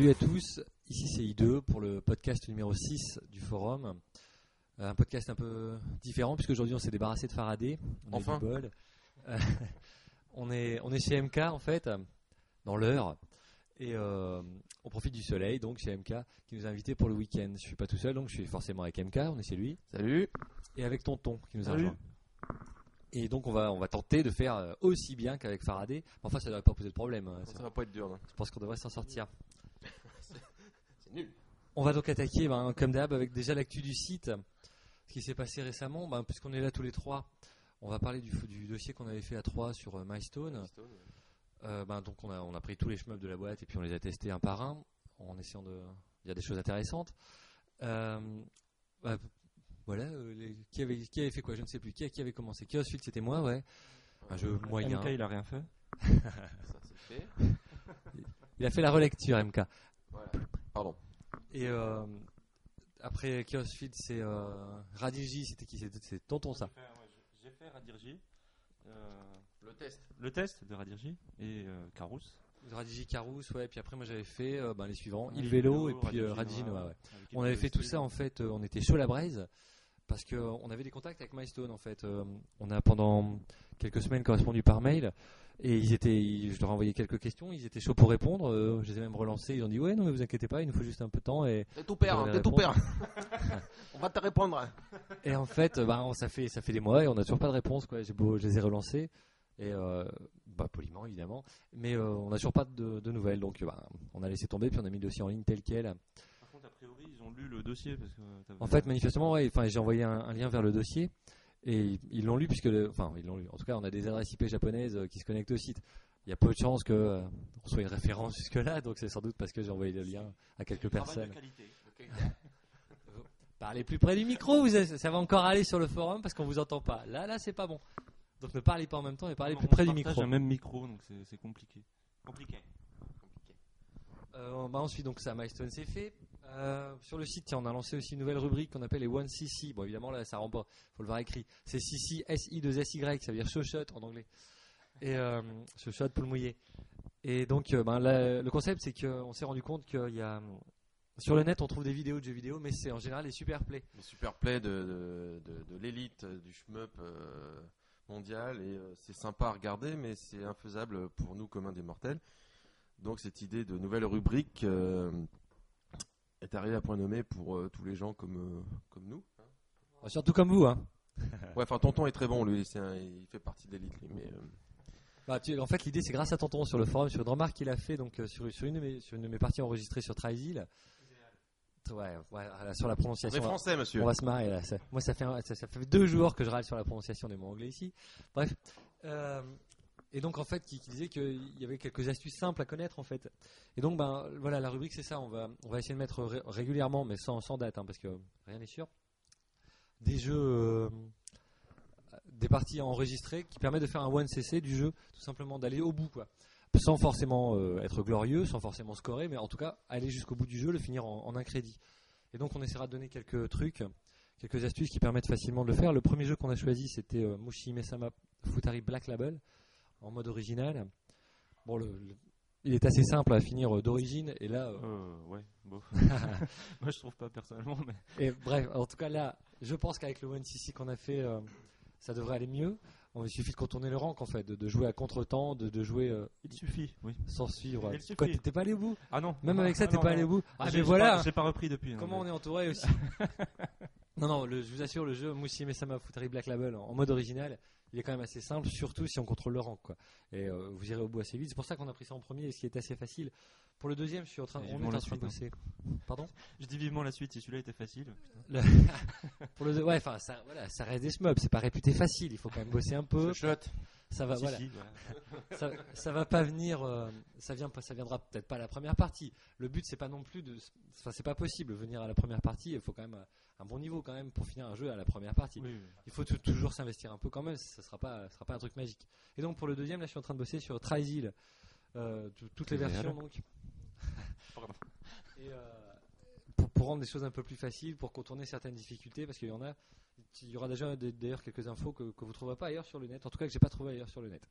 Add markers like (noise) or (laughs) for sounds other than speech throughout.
Salut à tous, ici c'est I2 pour le podcast numéro 6 du forum. Euh, Un podcast un peu différent puisque aujourd'hui on s'est débarrassé de Faraday. On Enfin. bol. Euh, (laughs) on, est, on est chez MK en fait, dans l'heure. Et euh, on profite du soleil, donc chez MK, qui nous a invités pour le week-end. Je suis pas tout seul, donc je suis forcément avec MK, on est chez lui. Salut. Et avec Tonton qui nous a Salut. rejoint. Et donc on va, on va tenter de faire aussi bien qu'avec Faraday. Enfin ça devrait pas poser de problème. hein. Ça va pas être dur, non Je pense qu'on devrait s'en sortir. C'est nul. On va donc attaquer, ben, comme d'hab, avec déjà l'actu du site. Ce qui s'est passé récemment, ben, puisqu'on est là tous les trois, on va parler du, du dossier qu'on avait fait à trois sur euh, MyStone. Euh, ben, donc on a, on a pris tous les shmups de la boîte et puis on les a testés un par un, en essayant de dire des choses intéressantes. Euh, ben, voilà, euh, les- qui, avait, qui avait fait quoi Je ne sais plus. Qui, qui avait commencé? Chaosfield, c'était moi, ouais. Un jeu moyen. MK, il a rien fait. (laughs) Ça, c'est fait. Il a fait la relecture, MK. Voilà. Et euh, après Chaosfield, c'est euh, Radigi, c'était qui? C'était c'est tonton ça. J'ai fait Radirji. euh, Le test. le test de Radirji et euh, Carous. Radigi Carous, ouais, puis après moi j'avais fait euh, ben, les suivants, Ouais, Il Vélo et puis euh, Radigi Noah, ouais. On avait fait tout ça en fait, euh, on était chaud la braise parce que euh, on avait des contacts avec MyStone en fait. Euh, on a pendant quelques semaines correspondu par mail et ils étaient, ils- je leur ai envoyé quelques questions, ils étaient chauds pour répondre. euh, je les ai même relancés, ils ont dit ouais non mais vous inquiétez pas, il nous faut juste un peu de temps et, T'es tout père, t'es tout père. (laughs) On va te répondre. et en fait bah, on- ça fait ça fait des mois et on n'a toujours pas de réponse quoi. J'ai beau, je les ai relancés et euh, bah, poliment évidemment, mais euh, on n'a toujours pas de, de nouvelles donc bah, on a laissé tomber puis on a mis le dossier en ligne tel quel. Par contre, a priori, ils ont lu le dossier. Parce que En fait, manifestement, ouais, enfin, j'ai envoyé un, un lien vers le dossier et ils l'ont lu puisque, le- enfin, ils l'ont lu. En tout cas, on a des adresses IP japonaises euh, qui se connectent au site. Il y a peu de chances que euh, on soit une référence jusque là, donc c'est sans doute parce que j'ai envoyé le lien à quelques de personnes. (laughs) Parlez plus près du micro, vous ça va encore aller sur le forum parce qu'on vous entend pas. Là, là, c'est pas bon. Donc ne parlez pas en même temps et parlez plus on près du micro. un même micro, donc c'est c'est compliqué. Compliqué. Euh, bah ensuite, donc ça, Milestone, c'est fait. Euh, sur le site, on a lancé aussi une nouvelle rubrique qu'on appelle les 1CC. Bon, évidemment, là, ça rend pas. faut le voir écrit. C'est CC, S-I-2-S-Y, ça veut dire shot en anglais. Et euh, pour le mouiller. Et donc, euh, ben, le concept, c'est qu'on s'est rendu compte qu'il y a. Sur le net, on trouve des vidéos de jeux vidéo, mais c'est en général les super plays. Le super play de, de, de- l'élite euh, du shmup mondial et c'est sympa à regarder mais c'est infaisable pour nous communs des mortels. Donc cette idée de nouvelle rubrique est arrivée à point nommé pour euh, tous les gens comme, euh, comme nous. Surtout comme vous, hein. (laughs) Ouais, enfin Tonton est très bon lui, c'est un- il fait partie de l'élite lui, mais euh, Bah, tu- en fait, l'idée, c'est grâce à Tonton sur le forum, sur une remarque qu'il a fait donc, euh, sur, sur, une de mes, sur une de mes parties enregistrées sur Trizil. Ouais, ouais, voilà, sur la on prononciation. est français monsieur. On va se marrer là. Ça- moi, ça fait, un- ça, ça fait deux jours que je râle sur la prononciation des mots anglais ici. Bref. Euh, et donc, en fait, qui, disait qu'il y avait quelques astuces simples à connaître, en fait. Et donc, ben, voilà, la rubrique, c'est ça. On va, on va essayer de mettre ré- régulièrement, mais sans, sans date, hein, parce que rien n'est sûr, des jeux, euh, des parties enregistrées qui permettent de faire un 1cc du jeu, tout simplement d'aller au bout, quoi. Sans forcément euh, être glorieux, sans forcément scorer, mais en tout cas, aller jusqu'au bout du jeu, le finir en- en un crédit. Et donc on essaiera de donner quelques trucs, quelques astuces qui permettent facilement de le faire. Le premier jeu qu'on a choisi c'était euh, Mushi Mesama Futari Black Label en mode original. Bon, le, le- il est assez simple à finir euh, d'origine et là, euh, Euh, ouais, bof. (laughs) (laughs) Moi, je trouve pas personnellement, mais. et bref, en tout cas là, je pense qu'avec le One CC qu'on a fait, euh, ça devrait aller mieux. Bon, il suffit de contourner le rank en fait, de, de jouer à contre-temps, de, de jouer euh, Il suffit, oui. sans suivre. Il suffit. Quoi, t'es pas allé au bout? Ah non. Même Ah, avec ça, ah, t'es pas allé au bout. Ah, J'ai- mais j'ai voilà. pas- J'ai pas repris depuis. hein, Comment on mais- est entouré aussi (laughs) Non, non, le- je vous assure, le jeu Mushi Mesama Futari Black Label en, en mode original, il est quand même assez simple, surtout si on contrôle le rank. Quoi. Et euh, vous irez au bout assez vite. C'est pour ça qu'on a pris ça en premier, ce qui est assez facile. Pour le deuxième, je suis en train, on est en train de bosser. Pardon? Je dis vivement la suite, si celui-là était facile. (laughs) Pour le deux- ouais, enfin, ça, voilà, ça reste des shmups, c'est pas réputé facile. Il faut quand même bosser un peu. Ça va, Si, voilà. si, voilà. ça, ça va pas venir, euh, ça vient ça viendra peut-être pas à la première partie. Le but c'est pas non plus de, enfin c'est pas possible de venir à la première partie. Il faut quand même euh, un bon niveau quand même pour finir un jeu à la première partie. Oui, oui. Il faut tou- toujours s'investir un peu quand même. Ça sera pas, ça sera pas un truc magique. Et donc pour le deuxième, là je suis en train de bosser sur Trizil, euh, tout- toutes les Trisil. versions donc. Pardon. Et euh, pour, pour rendre les choses un peu plus faciles, pour contourner certaines difficultés, parce qu'il y en a. Il y aura déjà d'ailleurs quelques infos que, que vous trouverez pas ailleurs sur le net, en tout cas que j'ai pas trouvé ailleurs sur le net.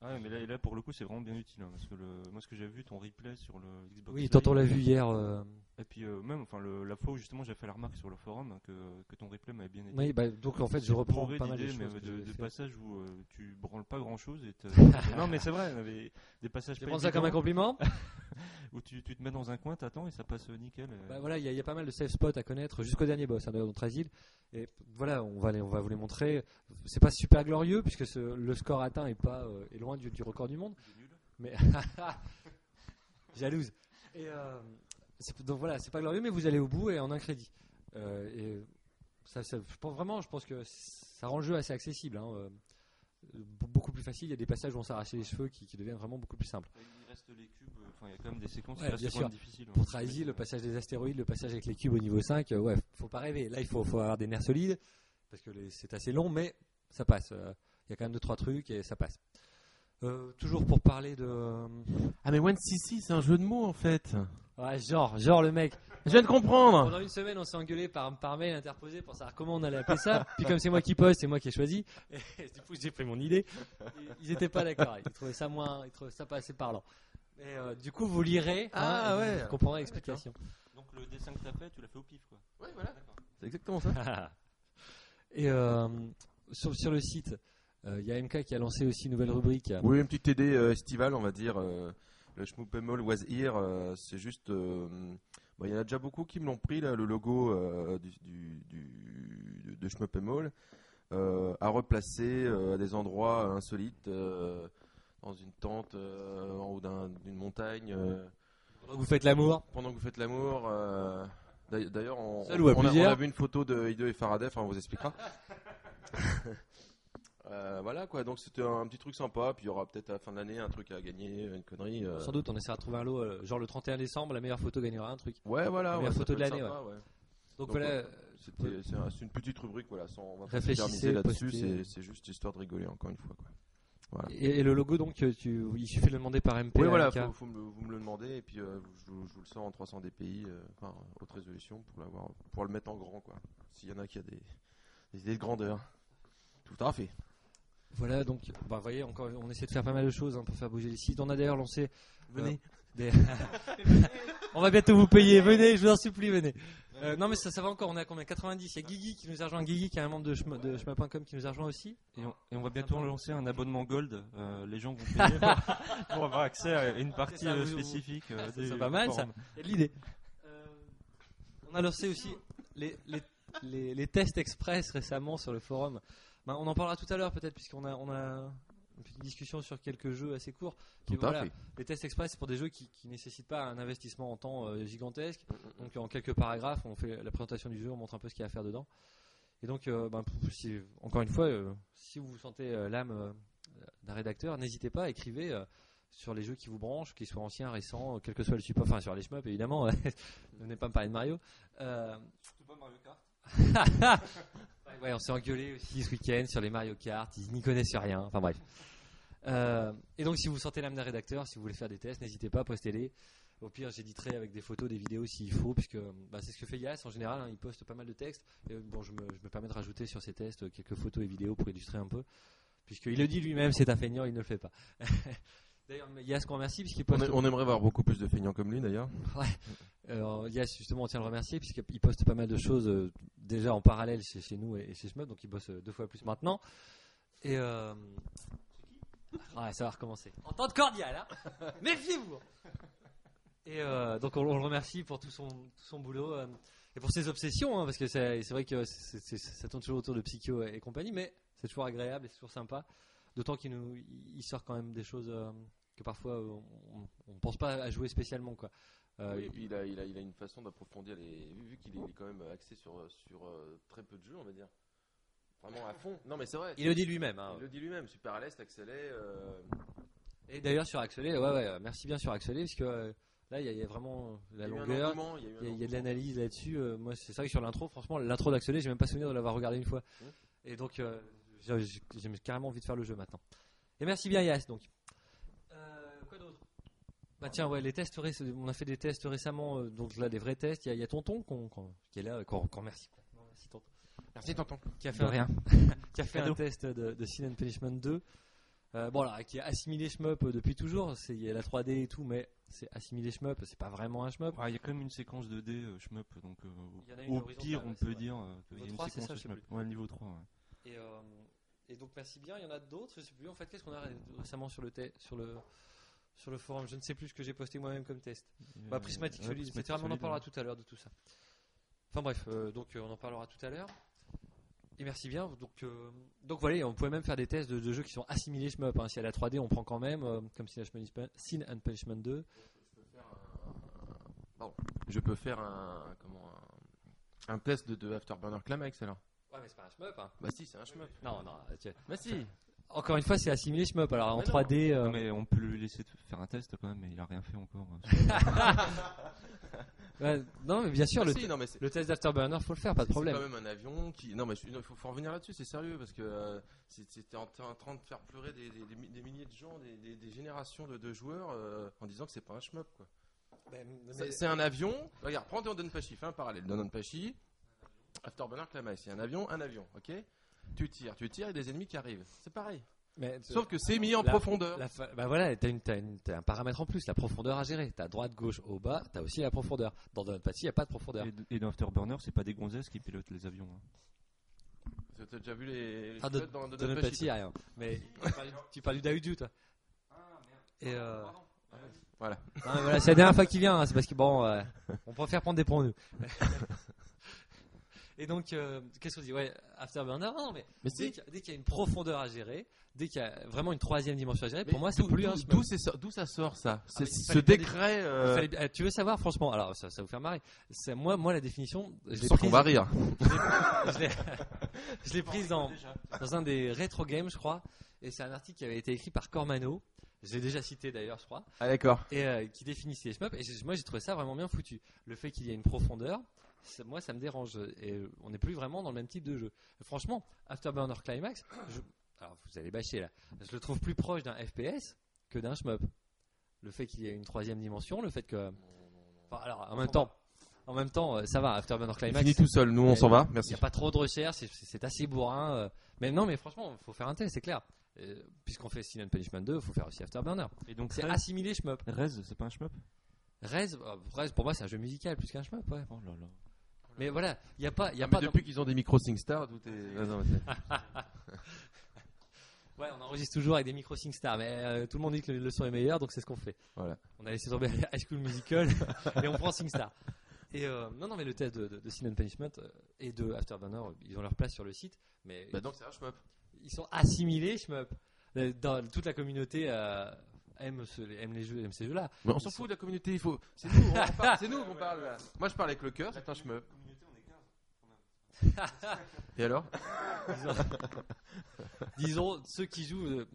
Ah ouais, mais là, là, pour le coup, c'est vraiment bien utile. hein, parce que le, moi, ce que j'ai vu, ton replay sur le Xbox. Oui, tant on l'a vu hier. euh, Et puis, euh, même, enfin, le- la fois où justement j'ai fait la remarque sur le forum hein, que, que ton replay m'avait bien été. Oui, bah, donc en fait, je reprends pas mal de choses. mais de, de passages où euh, tu branles pas grand chose. Et (laughs) non, mais c'est vrai, il y avait des passages Je pas prends ça comme un compliment. (laughs) où tu, tu te mets dans un coin, t'attends et ça passe nickel. euh. Bah, voilà, il y, a- il y a pas mal de safe spots à connaître jusqu'au dernier boss hein, dans notre asile. Et voilà, on va, les- on va vous les montrer. C'est pas super glorieux puisque ce- le score atteint est pas euh, est loin du, du record du monde. Mais (laughs) jalouse. Et donc voilà, c'est pas glorieux, mais vous allez au bout et en un crédit. Euh, et ça, ça- je pense vraiment, je pense que ça rend le jeu assez accessible. hein, euh, beaucoup plus facile. Il y a des passages où on s'arrache les cheveux qui, qui deviennent vraiment beaucoup plus simples. Il reste les cubes, euh, enfin, il y a quand même des séquences Ouais, bien sûr. même difficile. hein. Pour Trizy, le passage des astéroïdes, le passage avec les cubes au niveau 5, euh, ouais, faut pas rêver. Là, il faut, faut avoir des nerfs solides parce que c'est assez long, mais ça passe. Euh, Il y a quand même deux trois trucs et ça passe. Euh, toujours pour parler de, Ah mais 1cc c'est un jeu de mots en fait. Ouais, genre, genre le mec. Je viens de comprendre. Pendant une semaine, on s'est engueulé par, par mail interposé pour savoir comment on allait appeler ça. Puis comme c'est moi qui poste, c'est moi qui ai choisi. Et du coup, j'ai pris mon idée. Et ils étaient pas d'accord. Ils trouvaient ça moins, ils trouvaient ça pas assez parlant. Et euh, du coup, vous lirez. Ah, hein, et ouais. Vous comprendrez l'explication. Donc le dessin que t'as fait, tu l'as fait au pif quoi. Ouais voilà. D'accord. C'est exactement ça. (laughs) Et euh, sur, sur le site, euh, il y a MK qui a lancé aussi une nouvelle rubrique. Oui, une petite idée euh, estivale, on va dire. Le Schmoopemol was here. euh, c'est juste. euh, Il y en a déjà beaucoup qui me l'ont pris, là, le logo euh, du, du, du- de Schmoopemol, euh, à replacer euh, à des endroits insolites, euh, dans une tente, euh, en haut d'un- d'une montagne, euh, Vous faites l'amour. pendant que vous faites l'amour. euh, d'ailleurs- on, on a, on a vu une photo de Hideo et Faraday, enfin, on vous expliquera. (laughs) Euh, voilà quoi, donc c'était un petit truc sympa. Puis il y aura peut-être à la fin de l'année un truc à gagner, une connerie. euh. Sans doute, on essaiera de trouver un lot. euh, genre le 31 décembre, la meilleure photo gagnera un truc. Ouais, voilà. La ouais, meilleure ça photo peut de être l'année, sympa, ouais. Donc, Donc, voilà. ouais. C'était- C'est un- c'est une petite rubrique, voilà, sans on va pas Réfléchissez, s'éterniser là-dessus. postez. C'est c'est juste histoire de rigoler encore une fois. Quoi. Et, et le logo, donc, euh, tu, il suffit de le demander par MP. Oui, à voilà, faut, faut me le- vous me le demandez et puis euh, je, vous- je vous le sors en 300 dpi, euh, enfin haute résolution pour l'avoir, pour le mettre en grand quoi. S'il y en a qui a des, des idées de grandeur. Tout à fait. Voilà, donc, bah, vous voyez, encore, on essaie de faire pas mal de choses hein, pour faire bouger les sites. On a d'ailleurs lancé. Venez. des- (laughs) on va bientôt vous payer. Venez, je vous en supplie, venez. Euh, non, mais ça, ça va encore. On est à combien 90. Il y a Guigui qui nous a rejoint. Guigui, qui est un membre de chemin.com qui nous a rejoint aussi. Et on, et on va bientôt lancer un abonnement gold. euh, les gens vont (laughs) payer pour, pour avoir accès à une partie ça, euh, spécifique. euh, (laughs) c'est pas mal, ça. l'idée. Euh, on a lancé aussi les, les, les, les tests express récemment sur le forum. Ben, on en parlera tout à l'heure peut-être puisqu'on a, on a une petite discussion sur quelques jeux assez courts. Qui, Tout à voilà, fait. Les tests express c'est pour des jeux qui ne nécessitent pas un investissement en temps euh, gigantesque. Mm, Donc en quelques paragraphes on fait la présentation du jeu, on montre un peu ce qu'il y a à faire dedans. Et donc euh, ben, si- encore une fois, euh, si vous sentez euh, l'âme euh, d'un rédacteur, n'hésitez pas, écrivez. euh, sur les jeux qui vous branchent, qu'ils soient anciens, récents, quel que soit le support, enfin sur les shmups évidemment, (laughs) ne venez pas me parler de Mario. Euh, (laughs) ouais, on s'est engueulé aussi ce week-end sur les Mario Kart, ils n'y connaissent rien, enfin bref. Euh, et donc si vous sentez l'âme d'un rédacteur, si vous voulez faire des tests, n'hésitez pas, postez-les. Au pire, j'éditerai avec des photos, des vidéos s'il faut, puisque bah, c'est ce que fait Yas en général, hein, il poste pas mal de textes. Et, bon, je me, je me permets de rajouter sur ces tests euh, quelques photos et vidéos pour illustrer un peu, puisqu'il le dit lui-même, c'est un feignant, il ne le fait pas. (laughs) D'ailleurs, Yas qu'on remercie, puisqu'il On, poste a- on aimerait voir beaucoup plus de feignants comme lui d'ailleurs. Euh, Yas, justement, on tient à le remercier puisqu'il poste pas mal de choses euh, déjà en parallèle chez, chez nous et, et chez Shmup, donc il bosse euh, deux fois plus maintenant. Et euh... ouais, ça va recommencer. Entente cordiale, hein (laughs) Méfiez-vous. Et euh, donc on, on le remercie pour tout son, tout son boulot et pour ses obsessions, hein, parce que c'est vrai que ça tourne toujours autour de Psycho et, et compagnie, mais c'est toujours agréable et c'est toujours sympa. D'autant qu'il nous, il sort quand même des choses que parfois on, on pense pas à jouer spécialement, quoi. Euh, Oui, et puis il a, il a, il a une façon d'approfondir les. Vu, qu'il est, quand même axé sur, sur euh, très peu de jeux, on va dire. Vraiment à fond. Non, mais c'est vrai. Il le dit lui-même. hein. Il le dit lui-même. Super à l'est, accélé. euh, Et d'ailleurs sur Axelé, ouais, ouais, merci bien sur Axelé, parce que là il y, a- il y a vraiment la il y longueur, il y a y, y de l'analyse là-dessus. euh, moi c'est ça que sur l'intro, franchement, l'intro d'Axelé, j'ai même pas souvenir de l'avoir regardé une fois. Mmh. Et donc euh, j'ai j'ai carrément envie de faire le jeu maintenant. Et merci bien Yas donc. Euh, Bah tiens, ouais, les tests, on a fait des tests récemment, euh, donc là des vrais tests. Il y, a- y a Tonton qui est là, qu'on qu'on remercie. Merci Tonton. Merci, tonton. Qui a fait De un, rien. (laughs) qui a fait un Cadeau. test de, de Sin and Punishment 2. Euh, bon, alors, qui est assimilé shmup euh, depuis toujours. C'est il y a la 3D et tout, mais c'est assimilé shmup. C'est pas vraiment un shmup. Il y a quand même une séquence 2D euh, shmup, donc euh, a au horizontale, pire, on peut vrai. dire euh, qu'il y a Niveau une 3, c'est séquence ça, shmup. Ouais, niveau 3. ouais. Et, euh, et donc merci bien. Il y en a d'autres. Je sais plus. En fait, qu'est-ce qu'on a ré- récemment sur le te- sur le sur le forum Je ne sais plus ce que j'ai posté moi-même comme test. Bah, Euh, Prismatic ouais, Solid, Prismatic etc. on en parlera ouais. tout à l'heure de tout ça. Enfin bref, euh, donc euh, on en parlera tout à l'heure. Et merci bien. Donc, euh, donc voilà, on pouvait même faire des tests de, de jeux qui sont assimilés shmup. Hein. Si à la 3D, on prend quand même, euh, comme Sin and Punishment- Sin and Punishment 2. Je peux faire un, comment, un, un test de, de Afterburner Climax alors Ouais, mais c'est pas un shmup. Hein. Bah si, c'est un shmup. Non, non. tu- Bah si. Encore une fois, c'est assimilé shmup. Alors en Mais non. 3D. euh, Non, mais on peut lui laisser faire un test quand même, mais il a rien fait encore. (laughs) ouais, non, mais bien sûr, le, si, non mais c'est le test d'Afterburner, faut le faire, pas de c'est problème. quand même un avion qui. Non mais il faut, faut revenir là-dessus, c'est sérieux parce que euh, c'est- c'était en, en train de faire pleurer des, des- des mi- des milliers de gens, des, des- des générations de, de joueurs euh, en disant que c'est pas un shmup quoi. Ben, C'est- mais- C'est un avion. Regarde, prends Don Donpachi, fais un parallèle. Don Donpachi, Afterburner Climax, c'est un avion, un avion, ok? Tu tires, tu tires, il y a des ennemis qui arrivent. C'est pareil. mais- Sauf que c'est mis en La- profondeur. La bah voilà, t'as, une, t'as, une- t'as un paramètre en plus, la profondeur à gérer. T'as droite, gauche, au bas, t'as aussi la profondeur. Dans Donut Patty, il n'y a pas de profondeur. Et, et dans Afterburner, c'est pas des gonzesses qui pilotent les avions. hein. Tu as déjà vu les, les Ah, de, dans Don Donut Donpachi, Patty, il y a rien. Mais tu parles, du Daudu, toi. Et euh... Voilà. Non, mais voilà, c'est la dernière fois qu'il vient, hein, c'est parce que bon, euh, on préfère prendre des points nous. (laughs) Et donc, euh, qu'est-ce qu'on dit? Ouais, Afterburner, non, mais, Mais dès, qu'il y a- dès qu'il y a une profondeur à gérer, dès qu'il y a vraiment une troisième dimension à gérer, Mais pour moi, c'est plus d'où- un. D'où ça sort ça? Il ce décret. Euh, fallait- euh, tu veux savoir, franchement, alors ça, ça va vous faire marrer. Moi, moi, la définition, je sens qu'on va rire. je l'ai- prise dans, dans un des rétro games, je crois. Et c'est un article qui avait été écrit par Cormano. Je l'ai déjà cité d'ailleurs, je crois. Ah d'accord. et euh, qui définissait les shmups. Et moi, j'ai trouvé ça vraiment bien foutu. Le fait qu'il y ait une profondeur, moi, ça me dérange. Et on n'est plus vraiment dans le même type de jeu. Franchement, Afterburner Climax, je- alors vous allez bâcher là, je le trouve plus proche d'un FPS que d'un shmup. Le fait qu'il y ait une troisième dimension, le fait que. Enfin, alors, en même temps. En même temps, euh, ça va, Afterburner Il Climax. finit tout seul. Nous on s'en va. Il Merci. n'y a pas trop de recherche, c'est- assez bourrin. euh. Mais non, mais franchement, il faut faire un test, c'est clair. Euh, Puisqu'on fait Sin and Punishment 2, il faut faire aussi Afterburner. Et donc, C'est assimilé shmup. Rez, c'est pas un shmup? Rez, Rez, pour moi, c'est un jeu musical plus qu'un shmup, ouais. Oh là là. Mais voilà, il n'y a pas, y a Ah, pas. mais depuis qu'ils ont des micros SingStar, tout est. (laughs) Ah, non, Ouais, on enregistre toujours avec des micro SingStar, mais euh, tout le monde dit que le, le son est meilleur, donc c'est ce qu'on fait. Voilà. On a laissé tomber (laughs) High School Musical (laughs) et on prend SingStar. Et euh, non, non, mais le test de, de, de Sin and Punishment euh, et de Afterburner, ils ont leur place sur le site, mais Bah donc c'est un shmup. ils sont assimilés, shmup. Dans toute la communauté euh, aime, ce- aime les jeux, aime ces jeux-là. On s'en fout de la communauté. Il faut. C'est nous. on en parle, C'est nous qu'on parle. là. Moi je parle avec le cœur. C'est un shmup. Et alors? Disons, (laughs) disons, ceux qui jouent euh,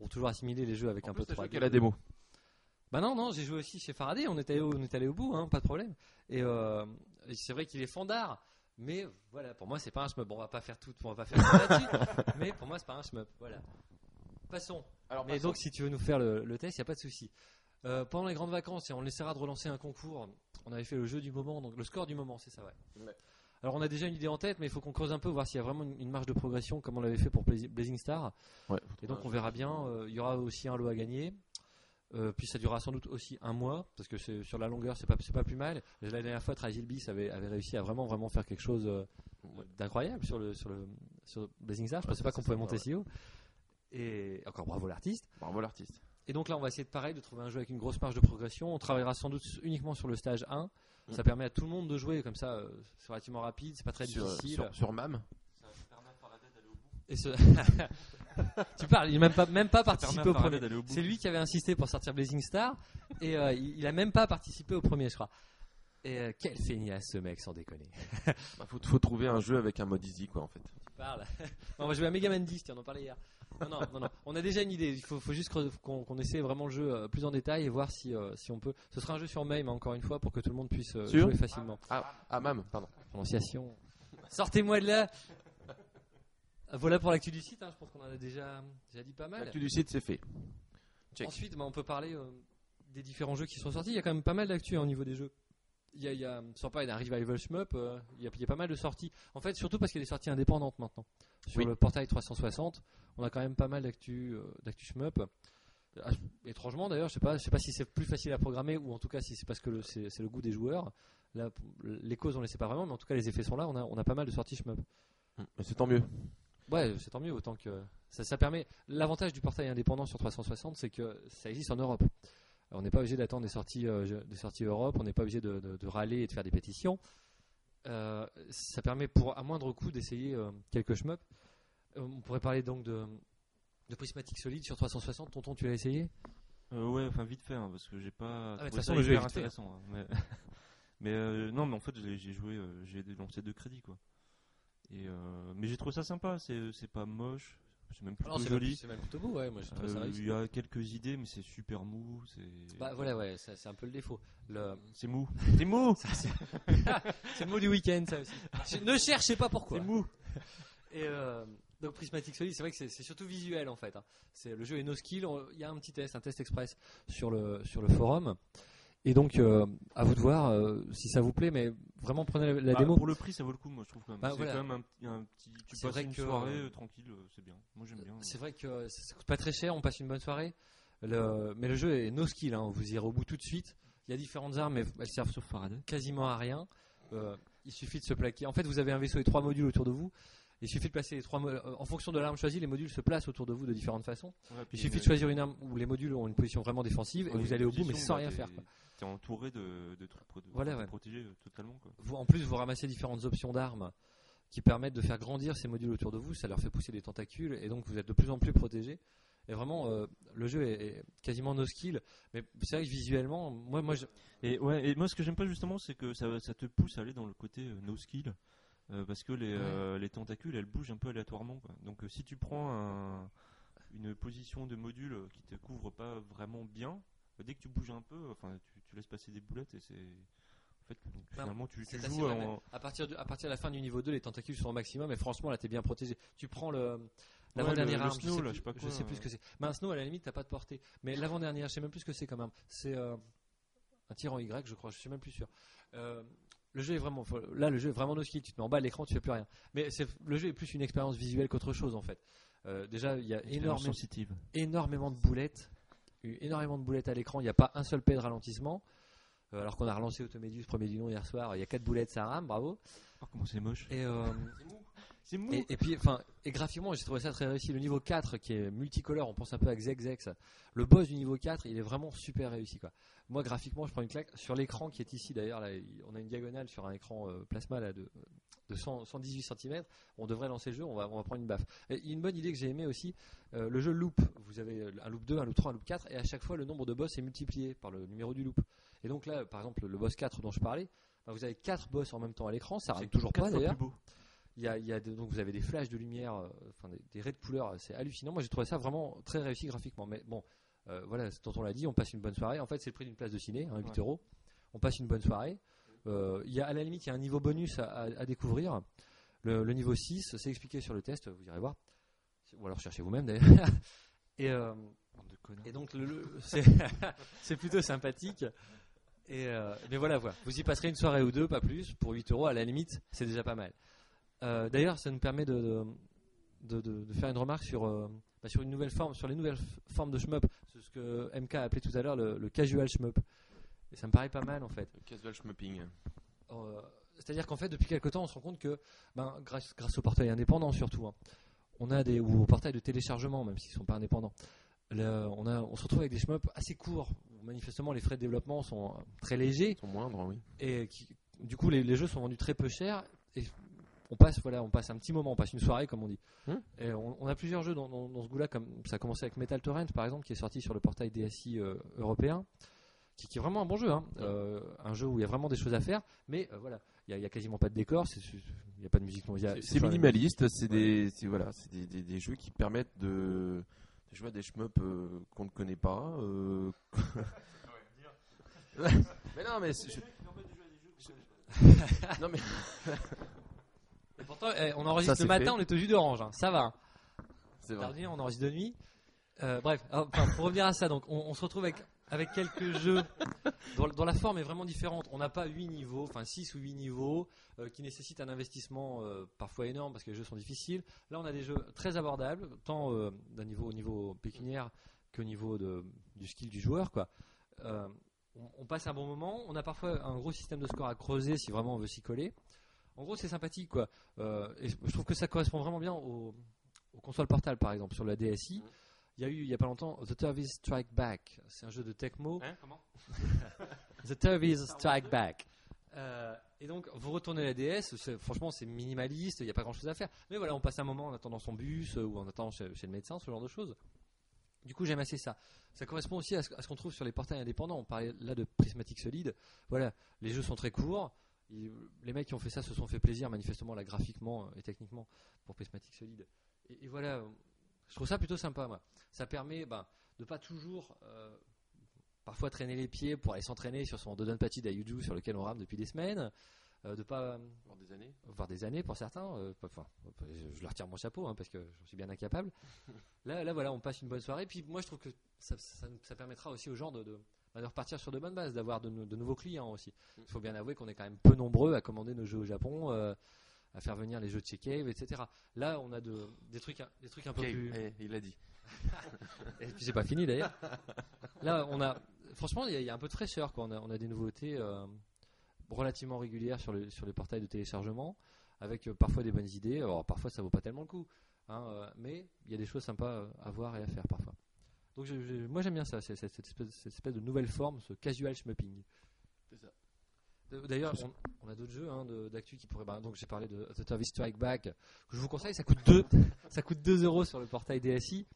ont toujours assimilé les jeux avec En un plus, peu 3D. qu'à la démo. Bah non, non, j'ai joué aussi chez Faraday, on est allé au, on est allé au bout, hein, pas de problème. Et, euh, et c'est vrai qu'il est fandard, mais voilà, pour moi c'est pas un shmup. Bon, on va pas faire tout, on va pas faire tout (laughs) mais pour moi c'est pas un shmup, voilà. Passons. Alors Mais donc si tu veux nous faire le, le test, il y a pas de souci. Euh, pendant les grandes vacances, et on essaiera de relancer un concours, on avait fait le jeu du moment, donc le score du moment, c'est ça, ouais. Ouais. Alors on a déjà une idée en tête, mais il faut qu'on creuse un peu, voir s'il y a vraiment une, une marge de progression, comme on l'avait fait pour Blazing Star. Ouais, Et donc on verra bien. euh, Il y aura aussi un lot à gagner. Euh, puis ça durera sans doute aussi un mois parce que sur la longueur c'est pas pas plus mal. La dernière fois Tragic Beast avait, avait réussi à vraiment vraiment faire quelque chose euh, d'incroyable sur le sur le sur Blazing Star. Je Ouais, pensais pas qu'on pouvait monter si haut. Et encore bravo l'artiste. Bravo l'artiste. Et donc là on va essayer de pareil de trouver un jeu avec une grosse marge de progression. On travaillera sans doute uniquement sur le stage 1. Ça permet à tout le monde de jouer comme ça. euh, c'est relativement rapide, c'est pas très Sur, difficile. sur, sur MAM. Et ce- (laughs) tu parles, il n'a même pas même pas participé au premier. C'est lui qui avait insisté pour sortir Blazing Star et euh, il, il a même pas participé au premier, je crois. Et euh, quel feignasse ce mec, sans déconner. Bah, faut, faut trouver un jeu avec un mode easy quoi en fait. Tu parles. (laughs) Non, on va jouer à Mega Man 10, tiens, on en parlait hier. Non, non, non, non. On a déjà une idée. Il faut, faut juste qu'on essaie vraiment le jeu euh, plus en détail et voir si, euh, si on peut. Ce sera un jeu sur MAME, hein, encore une fois, pour que tout le monde puisse euh, jouer facilement. Ah, ah MAM, pardon. Prononciation. Sortez-moi de là. Voilà pour l'actu du site. hein, Je pense qu'on en a déjà, déjà dit pas mal. L'actu du site c'est fait. Check. Ensuite, bah, on peut parler euh, des différents jeux qui sont sortis. Il y a quand même pas mal d'actu hein, au niveau des jeux. Il y a, y a d'un revival shmup, euh, il y, a, il y a pas mal de sorties. En fait, surtout parce qu'il y a des sorties indépendantes maintenant. Sur Oui. le portail 360, on a quand même pas mal d'actu euh, shmup. Ah, Étrangement d'ailleurs, je sais pas, je sais pas si c'est plus facile à programmer ou en tout cas si c'est parce que c'est le goût des joueurs. Là, les causes on les sait pas vraiment, mais en tout cas les effets sont là. On a, on a pas mal de sorties shmup. Et c'est tant mieux. Ouais, c'est tant mieux, autant que ça, ça permet. L'avantage du portail indépendant sur 360, c'est que ça existe en Europe. On n'est pas obligé d'attendre des sorties, euh, des sorties Europe, on n'est pas obligé de, de- de râler et de faire des pétitions. Euh, ça permet pour à moindre coût d'essayer euh, quelques shmups. On pourrait parler donc de, de prismatique solide sur 360. Tonton, tu l'as essayé? Ouais, enfin vite fait, hein, parce que j'ai pas. Ah, de toute façon, le jeu est fait, hein. intéressant. hein, mais (laughs) mais, non, mais en fait, j'ai joué, j'ai lancé deux crédits quoi. Et mais j'ai trouvé ça sympa. C'est pas moche, c'est même plutôt joli. même, c'est même plutôt beau, ouais. Moi, je trouve ça Euh. Il y a quelques idées, mais c'est super mou. C'est Bah voilà, ouais, c'est un peu le défaut. Le... c'est mou. (laughs) C'est mou. (laughs) C'est (laughs) le mot du week-end, ça aussi. Je- ne cherchez pas pourquoi. C'est mou. Et euh, donc Prismatic Solid, c'est vrai que c'est surtout visuel en fait. hein. C'est le jeu est no skill. Il y a un petit test, un test express sur le sur le forum. Et donc euh, à vous de voir euh, si ça vous plaît, mais vraiment prenez la, la Bah, démo. Pour le prix, ça vaut le coup, moi je trouve quand même. Bah, c'est voilà. quand même un, petit- un petit. Tu passes vrai une que, soirée euh, tranquille, c'est bien. Moi j'aime bien. C'est vrai que ça, ça coûte pas très cher, on passe une bonne soirée. Le- mais le jeu est no skill, hein, vous irez au bout tout de suite. Il y a différentes armes, mais elles servent Sauf Faraday. quasiment à rien. Il suffit de se plaquer. En fait, vous avez un vaisseau et trois modules autour de vous. Il suffit de placer les trois. En fonction de l'arme choisie, les modules se placent autour de vous de différentes façons. Ouais, Il suffit de choisir une arme où les modules ont une position vraiment défensive et vous allez au bout, mais sans rien faire. quoi. T'es entouré de, de trucs pro- Voilà, ouais. protégés euh, totalement. Quoi. Vous, en plus, vous ramassez différentes options d'armes qui permettent de faire grandir ces modules autour de vous. Ça leur fait pousser des tentacules et donc vous êtes de plus en plus protégé. Et vraiment, euh, le jeu est, est quasiment no skill. Mais c'est vrai que visuellement, moi, moi, je- Et, ouais, et moi ce que j'aime pas justement, c'est que ça, ça te pousse à aller dans le côté euh, no skill. euh, parce que les, euh, les tentacules elles bougent un peu aléatoirement. Quoi. Donc euh, si tu prends un- une position de module qui te couvre pas vraiment bien, dès que tu bouges un peu, enfin tu, tu laisses passer des boulettes et c'est. En fait, donc, finalement tu, joues en. à partir de, à partir de la fin du niveau 2, les tentacules sont au maximum et franchement là t'es bien protégé. Tu prends le Ouais, l'avant-dernière arme, snow, je, sais là, plus, je sais pas je quoi, sais plus ce euh. que c'est. Mais un snow à la limite t'as pas de portée. Mais l'avant-dernière, je sais même plus ce que c'est quand même. C'est euh, un tir en Y, je crois, je suis même plus sûr. Euh, le jeu est vraiment là le jeu est vraiment no skill, tu te mets en bas de l'écran, tu fais plus rien. Mais c'est le jeu est plus une expérience visuelle qu'autre chose en fait. Euh, déjà il y a énormément énormément de boulettes, eu énormément de boulettes à l'écran. Il n'y a pas un seul P de ralentissement. Euh, alors qu'on a relancé Automédus premier du nom hier soir, il y a quatre boulettes, ça rame, bravo. Oh, comment c'est moche. Et, euh, C'est mou. et, et puis, enfin, et graphiquement, j'ai trouvé ça très réussi. Le niveau 4 qui est multicolore, on pense un peu à Xexex. Le boss du niveau 4, il est vraiment super réussi, quoi. Moi, graphiquement, je prends une claque sur l'écran qui est ici d'ailleurs. Là, on a une diagonale sur un écran euh, plasma là, de, de 100 118 cm. On devrait lancer le jeu, on va, on va prendre une baffe. Et une bonne idée que j'ai aimé aussi, euh, le jeu loop. Vous avez un loop 2, un loop 3, un loop 4, et à chaque fois, le nombre de boss est multiplié par le numéro du loop. Et donc là, par exemple, le boss 4 dont je parlais, bah, vous avez 4 boss en même temps à l'écran, ça arrive toujours pas d'ailleurs. Plus beau. Il y a, il y a de- donc vous avez des flashs de lumière, euh, enfin des, des raies de couleurs, c'est hallucinant. Moi j'ai trouvé ça vraiment très réussi graphiquement. Mais bon, euh, voilà, dont on l'a dit, on passe une bonne soirée. En fait, c'est le prix d'une place de ciné, hein, 8 Ouais. euros. On passe une bonne soirée. Euh, il y a à la limite, il y a un niveau bonus à, à- à découvrir. Le, le niveau 6, c'est expliqué sur le test, vous irez voir. Ou alors cherchez vous-même d'ailleurs. (laughs) Et, euh, donc le- le- (laughs) c'est (laughs) c'est plutôt sympathique. Et euh, mais voilà, voilà, vous y passerez une soirée ou deux, pas plus, pour 8 euros à la limite, c'est déjà pas mal. Euh, D'ailleurs, ça nous permet de, de, de- de faire une remarque sur, euh, bah, sur une nouvelle forme, sur les nouvelles formes de shmup, c'est ce que MK a appelé tout à l'heure le, le casual shmup. Et ça me paraît pas mal en fait. Le casual schmupping. Euh, C'est-à-dire qu'en fait, depuis quelques temps, on se rend compte que, ben, grâce, grâce au portail indépendant surtout, hein, on a des ou au portail de téléchargement, même s'ils sont pas indépendants, le- on a, on se retrouve avec des shmups assez courts. Manifestement, les frais de développement sont très légers Ils sont moindres, oui. et qui- du coup, les, les jeux sont vendus très peu cher. Et on passe, voilà, on passe un petit moment, on passe une soirée, comme on dit. Hmm. Et on, on a plusieurs jeux dans, dans- dans ce goût-là, comme ça a commencé avec Metal Torrent, par exemple, qui est sorti sur le portail DSI euh, européen, qui, qui est vraiment un bon jeu, hein. Euh, un jeu où il y a vraiment des choses à faire, mais euh, voilà, il y, a- quasiment pas de décor, il n'y a pas de musique C'est- minimaliste, c'est des, voilà, c'est des, des- des jeux qui permettent de, de jouer à des shmups euh, qu'on ne connaît pas. euh. (laughs) (laughs) mais non, mais (laughs) non mais pourtant, eh, on enregistre Ça, le c'est matin, fait. on est au jus d'orange, hein. ça va. c'est vrai. On enregistre de nuit. Euh, bref, enfin, pour revenir à ça, donc on, on se retrouve avec avec quelques jeux dont, dont la forme est vraiment différente. On n'a pas 8 niveaux, enfin 6 ou 8 niveaux euh, qui nécessitent un investissement euh, parfois énorme parce que les jeux sont difficiles. Là, on a des jeux très abordables, tant euh, d'un niveau au niveau pécuniaire qu'au niveau de, du skill du joueur. Quoi. Euh, on, on passe un bon moment. On a parfois un gros système de score à creuser si vraiment on veut s'y coller. En gros, c'est sympathique, quoi. Euh, et je trouve que ça correspond vraiment bien aux, aux consoles portables, par exemple, sur la DSI. Il y a eu, il y a pas longtemps, The Turvis Strike Back. C'est un jeu de Tecmo. Hein, comment? (laughs) The Turvis Strike Back. Euh, et donc, vous retournez la DS, franchement, c'est minimaliste, il n'y a pas grand chose à faire. Mais voilà, on passe un moment en attendant son bus euh, ou en attendant chez, chez le médecin, ce genre de choses. Du coup, j'aime assez ça. Ça correspond aussi à ce, à ce qu'on trouve sur les portails indépendants. On parlait là de Prismatic Solid. Voilà, les jeux sont très courts. Les mecs qui ont fait ça se sont fait plaisir, manifestement, là, graphiquement euh, et techniquement, pour Prismatic Solid. Et, et voilà, je trouve ça plutôt sympa, moi. Ça permet ben, de pas toujours, euh, parfois, traîner les pieds pour aller s'entraîner sur son Dodonpachi d'Ayuju sur lequel on rame depuis des semaines. euh, de pas Pour des années. voire des années pour certains. euh, enfin, je, je leur tire mon chapeau hein, parce que j'en suis bien incapable. (laughs) Là, là, voilà, on passe une bonne soirée. Puis moi, je trouve que ça, ça- ça permettra aussi aux gens de, de, bah, de repartir sur de bonnes bases, d'avoir de, nou- de nouveaux clients aussi. Il faut bien avouer qu'on est quand même peu nombreux à commander nos jeux au Japon, euh, à faire venir les jeux de chez Cave, etc. Là, on a de, des trucs, un- des trucs un peu plus. eh, il a dit. (laughs) Et puis c'est pas fini d'ailleurs. Là, on a, franchement, il y, a- il y a un peu de fraîcheur. Quoi. On, a, on a des nouveautés euh, relativement régulières sur, le, sur les portails de téléchargement, avec euh, parfois des bonnes idées. Alors parfois, ça vaut pas tellement le coup, hein, mais il y a des choses sympas à voir et à faire parfois. Donc je- je- moi j'aime bien ça, cette, espèce, cette espèce de nouvelle forme, ce casual shmupping. C'est ça. De- D'ailleurs, on, on a d'autres jeux hein, d'actu qui pourraient. bah, donc j'ai parlé de The Service Strike Back, que je vous conseille. Ça coûte 2 (laughs) ça coûte 2 euros sur le portail DSI.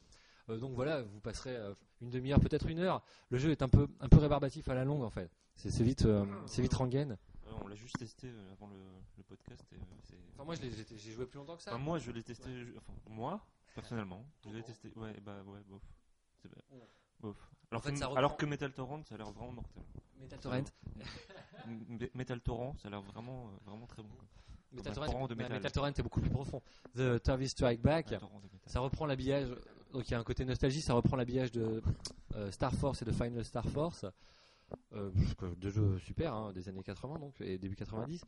Euh, donc voilà, vous passerez euh, une demi-heure, peut-être une heure. Le jeu est un peu un peu rébarbatif à la longue en fait. C'est vite euh, c'est vite rengaine. Euh, On l'a juste testé avant le, le podcast. Et, euh, Enfin moi j'ai joué plus longtemps que ça. Enfin, moi, je l'ai testé. Enfin, moi, personnellement, je l'ai testé. Ouais, bah ouais, bof. Ouais. Bof. Alors, fait, que, ça reprend- alors que Metal Torrent, ça a l'air vraiment mortel. Metal Torrent. Metal Torrent, ça a l'air vraiment, euh, vraiment très bon. quoi. Metal Torrent, torrent de. Metal Torrent est beaucoup plus profond. The Service Strike Back. Ça reprend l'habillage, donc il y a un côté nostalgie, ça reprend l'habillage de euh, Star Force et de Final Star Force, euh, deux jeux super, hein, des années 80 donc, et début 90.